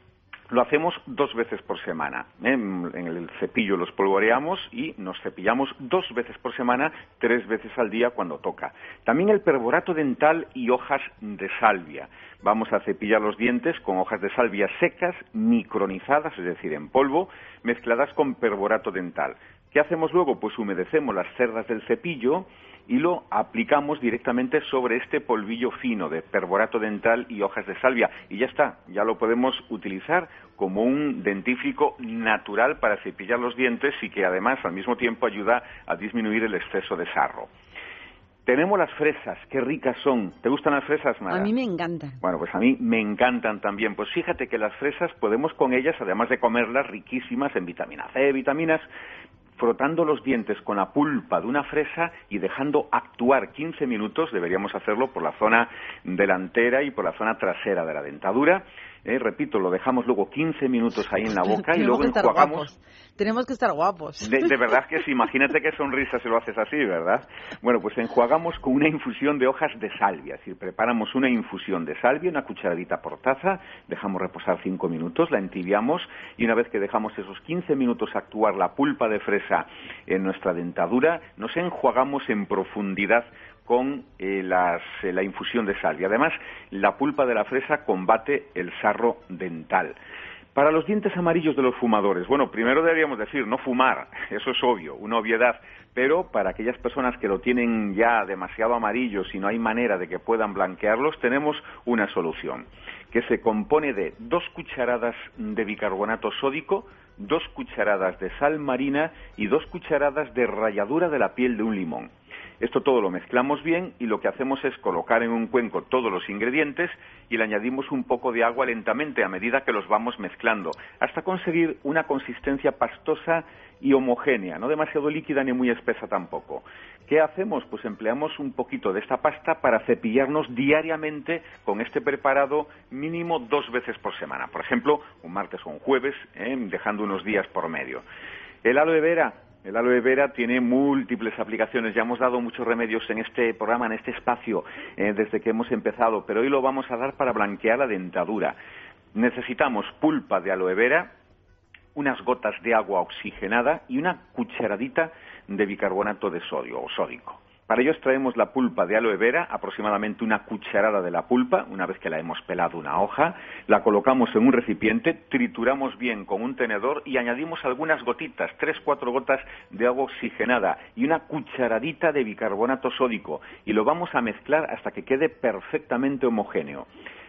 Lo hacemos dos veces por semana. En el cepillo los polvoreamos y nos cepillamos dos veces por semana, tres veces al día cuando toca. También el perborato dental y hojas de salvia. Vamos a cepillar los dientes con hojas de salvia secas, micronizadas, es decir, en polvo, mezcladas con perborato dental. ¿Qué hacemos luego? Pues humedecemos las cerdas del cepillo y lo aplicamos directamente sobre este polvillo fino de perborato dental y hojas de salvia. Y ya está, ya lo podemos utilizar como un dentífrico natural para cepillar los dientes y que además al mismo tiempo ayuda a disminuir el exceso de sarro. Tenemos las fresas, qué ricas son. ¿Te gustan las fresas, Mara? A mí me encantan. Bueno, pues a mí me encantan también. Pues fíjate que las fresas podemos con ellas, además de comerlas riquísimas en vitamina C, vitaminas, frotando los dientes con la pulpa de una fresa y dejando actuar 15 minutos, deberíamos hacerlo por la zona delantera y por la zona trasera de la dentadura. Eh, repito, lo dejamos luego 15 minutos ahí en la boca y luego enjuagamos. Tenemos que estar guapos. De, verdad que sí, imagínate qué sonrisa si lo haces así, ¿verdad? Bueno, pues enjuagamos con una infusión de hojas de salvia, es decir, preparamos una infusión de salvia, una cucharadita por taza, dejamos reposar 5 minutos, la entibiamos y una vez que dejamos esos 15 minutos actuar la pulpa de fresa en nuestra dentadura, nos enjuagamos en profundidad con eh, eh, la infusión de sal. Y además, la pulpa de la fresa combate el sarro dental. Para los dientes amarillos de los fumadores, bueno, primero deberíamos decir no fumar, eso es obvio, una obviedad, pero para aquellas personas que lo tienen ya demasiado amarillo, y no hay manera de que puedan blanquearlos, tenemos una solución, que se compone de dos cucharadas de bicarbonato sódico, dos cucharadas de sal marina y dos cucharadas de ralladura de la piel de un limón. Esto todo lo mezclamos bien y lo que hacemos es colocar en un cuenco todos los ingredientes y le añadimos un poco de agua lentamente a medida que los vamos mezclando, hasta conseguir una consistencia pastosa y homogénea, no demasiado líquida ni muy espesa tampoco. ¿Qué hacemos? Pues empleamos un poquito de esta pasta para cepillarnos diariamente con este preparado mínimo dos veces por semana. Por ejemplo, un martes o un jueves, ¿eh? dejando unos días por medio. El aloe vera, el aloe vera tiene múltiples aplicaciones. Ya hemos dado muchos remedios en este programa, en este espacio, eh, desde que hemos empezado, pero hoy lo vamos a dar para blanquear la dentadura. Necesitamos pulpa de aloe vera, unas gotas de agua oxigenada y una cucharadita de bicarbonato de sodio o sódico. Para ello extraemos la pulpa de aloe vera, aproximadamente una cucharada de la pulpa, una vez que la hemos pelado una hoja, la colocamos en un recipiente, trituramos bien con un tenedor y añadimos algunas gotitas, tres, cuatro gotas de agua oxigenada y una cucharadita de bicarbonato sódico y lo vamos a mezclar hasta que quede perfectamente homogéneo.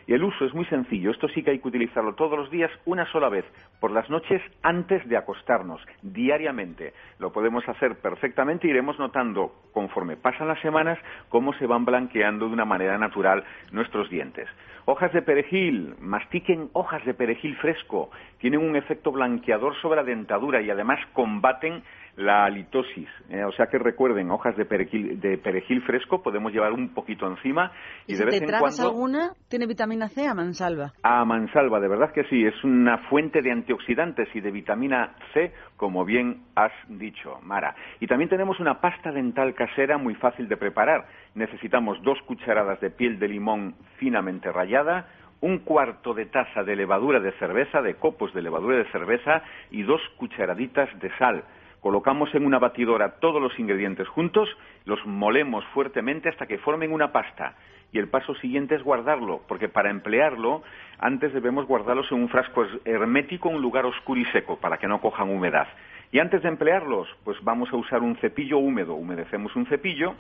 Y el uso es muy sencillo. Esto sí que hay que utilizarlo todos los días, una sola vez, por las noches antes de acostarnos, diariamente. Lo podemos hacer perfectamente y iremos notando, conforme pasan las semanas, cómo se van blanqueando de una manera natural nuestros dientes. Hojas de perejil, mastiquen hojas de perejil fresco, tienen un efecto blanqueador sobre la dentadura y además combaten la halitosis. ¿eh? o sea que recuerden, hojas de perejil, de perejil fresco podemos llevar un poquito encima y, de vez te en tragas alguna, tiene vitamina C a mansalva. A mansalva, de verdad que sí, es una fuente de antioxidantes y de vitamina C, como bien has dicho, Mara. Y también tenemos una pasta dental casera muy fácil de preparar. Necesitamos dos cucharadas de piel de limón finamente rallada, un cuarto de taza de levadura de cerveza, de copos de levadura de cerveza y dos cucharaditas de sal. Colocamos en una batidora todos los ingredientes juntos, los molemos fuertemente hasta que formen una pasta. Y el paso siguiente es guardarlo, porque para emplearlo, antes debemos guardarlos en un frasco hermético un lugar oscuro y seco, para que no cojan humedad. Y antes de emplearlos, pues vamos a usar un cepillo húmedo. Humedecemos un cepillo,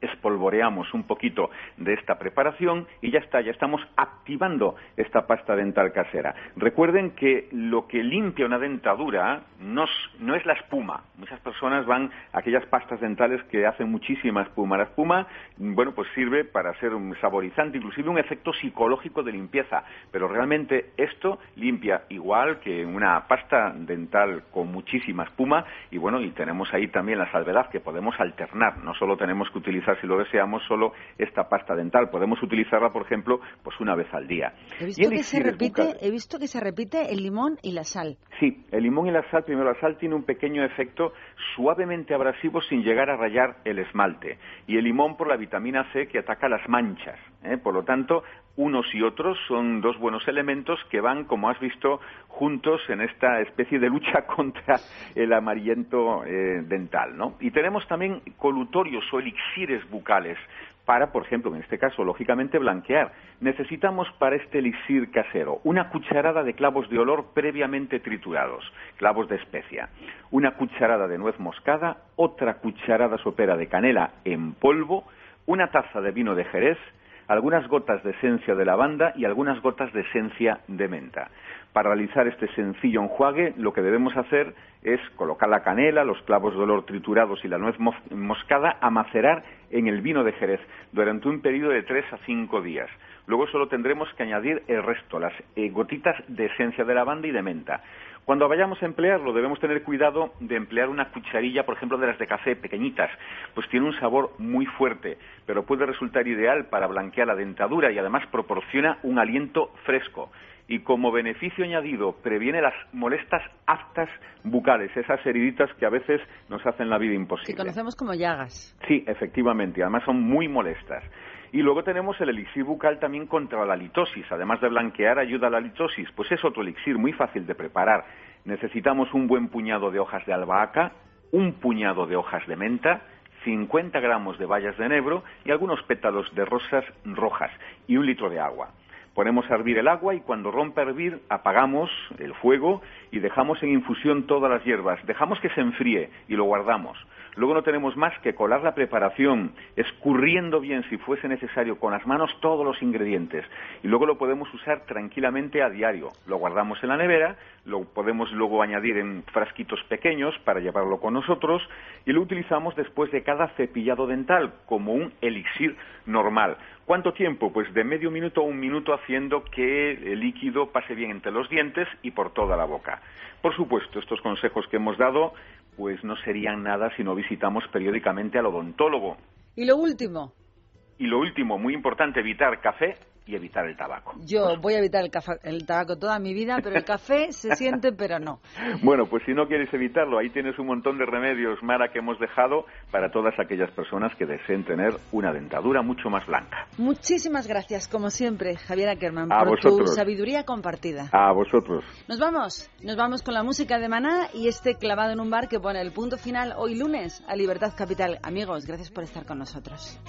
espolvoreamos un poquito de esta preparación y ya está, ya estamos activando esta pasta dental casera. Recuerden que lo que limpia una dentadura no, es la espuma. Muchas personas van a aquellas pastas dentales que hacen muchísima espuma. La espuma, bueno, pues sirve para ser un saborizante, inclusive un efecto psicológico de limpieza, pero realmente esto limpia igual que una pasta dental con muchísima espuma y bueno, y tenemos ahí también la salvedad que podemos alternar, no solo tenemos que utilizar utilizar, si lo deseamos, solo esta pasta dental. Podemos utilizarla, por ejemplo, pues una vez al día. He visto, que se repite, he visto que se repite el limón y la sal. Sí, el limón y la sal, primero la sal tiene un pequeño efecto suavemente abrasivo sin llegar a rayar el esmalte. Y el limón por la vitamina C que ataca las manchas. ¿eh? Por lo tanto, unos y otros son dos buenos elementos que van, como has visto, juntos en esta especie de lucha contra el amarillento eh, dental. ¿no? Y tenemos también colutorios o elixires bucales para, por ejemplo, en este caso, lógicamente, blanquear. Necesitamos para este elixir casero una cucharada de clavos de olor previamente triturados, clavos de especia, una cucharada de nuez moscada, otra cucharada sopera de canela en polvo, una taza de vino de Jerez, algunas gotas de esencia de lavanda y algunas gotas de esencia de menta. Para realizar este sencillo enjuague, lo que debemos hacer es colocar la canela, los clavos de olor triturados y la nuez moscada a macerar en el vino de Jerez durante un periodo de tres a cinco días. Luego solo tendremos que añadir el resto, las eh, gotitas de esencia de lavanda y de menta. Cuando vayamos a emplearlo debemos tener cuidado de emplear una cucharilla, por ejemplo, de las de café pequeñitas, pues tiene un sabor muy fuerte, pero puede resultar ideal para blanquear la dentadura y además proporciona un aliento fresco. Y como beneficio añadido previene las molestas aftas bucales, esas heriditas que a veces nos hacen la vida imposible. Que conocemos como llagas. Sí, efectivamente, además son muy molestas. Y luego tenemos el elixir bucal también contra la litosis. Además de blanquear, ayuda a la litosis. Pues es otro elixir muy fácil de preparar. Necesitamos un buen puñado de hojas de albahaca, un puñado de hojas de menta, 50 gramos de bayas de enebro y algunos pétalos de rosas rojas y un litro de agua. Ponemos a hervir el agua y cuando rompa a hervir apagamos el fuego y dejamos en infusión todas las hierbas. Dejamos que se enfríe y lo guardamos. Luego no tenemos más que colar la preparación, escurriendo bien si fuese necesario con las manos todos los ingredientes. Y luego lo podemos usar tranquilamente a diario. Lo guardamos en la nevera, lo podemos luego añadir en frasquitos pequeños para llevarlo con nosotros y lo utilizamos después de cada cepillado dental como un elixir normal. ¿Cuánto tiempo? Pues de medio minuto a un minuto haciendo que el líquido pase bien entre los dientes y por toda la boca. Por supuesto, estos consejos que hemos dado pues no serían nada si no visitamos periódicamente al odontólogo. Y lo último. Y lo último, muy importante, evitar café y evitar el tabaco. Yo voy a evitar el, tabaco toda mi vida, pero el café se siente, pero no. Bueno, pues si no quieres evitarlo, ahí tienes un montón de remedios, Mara, que hemos dejado para todas aquellas personas que deseen tener una dentadura mucho más blanca. Muchísimas gracias, como siempre, Javier Ackerman, por tu sabiduría compartida. A vosotros. Nos vamos, nos vamos con la música de Maná y este clavado en un bar que pone el punto final hoy lunes a Libertad Capital. Amigos, gracias por estar con nosotros.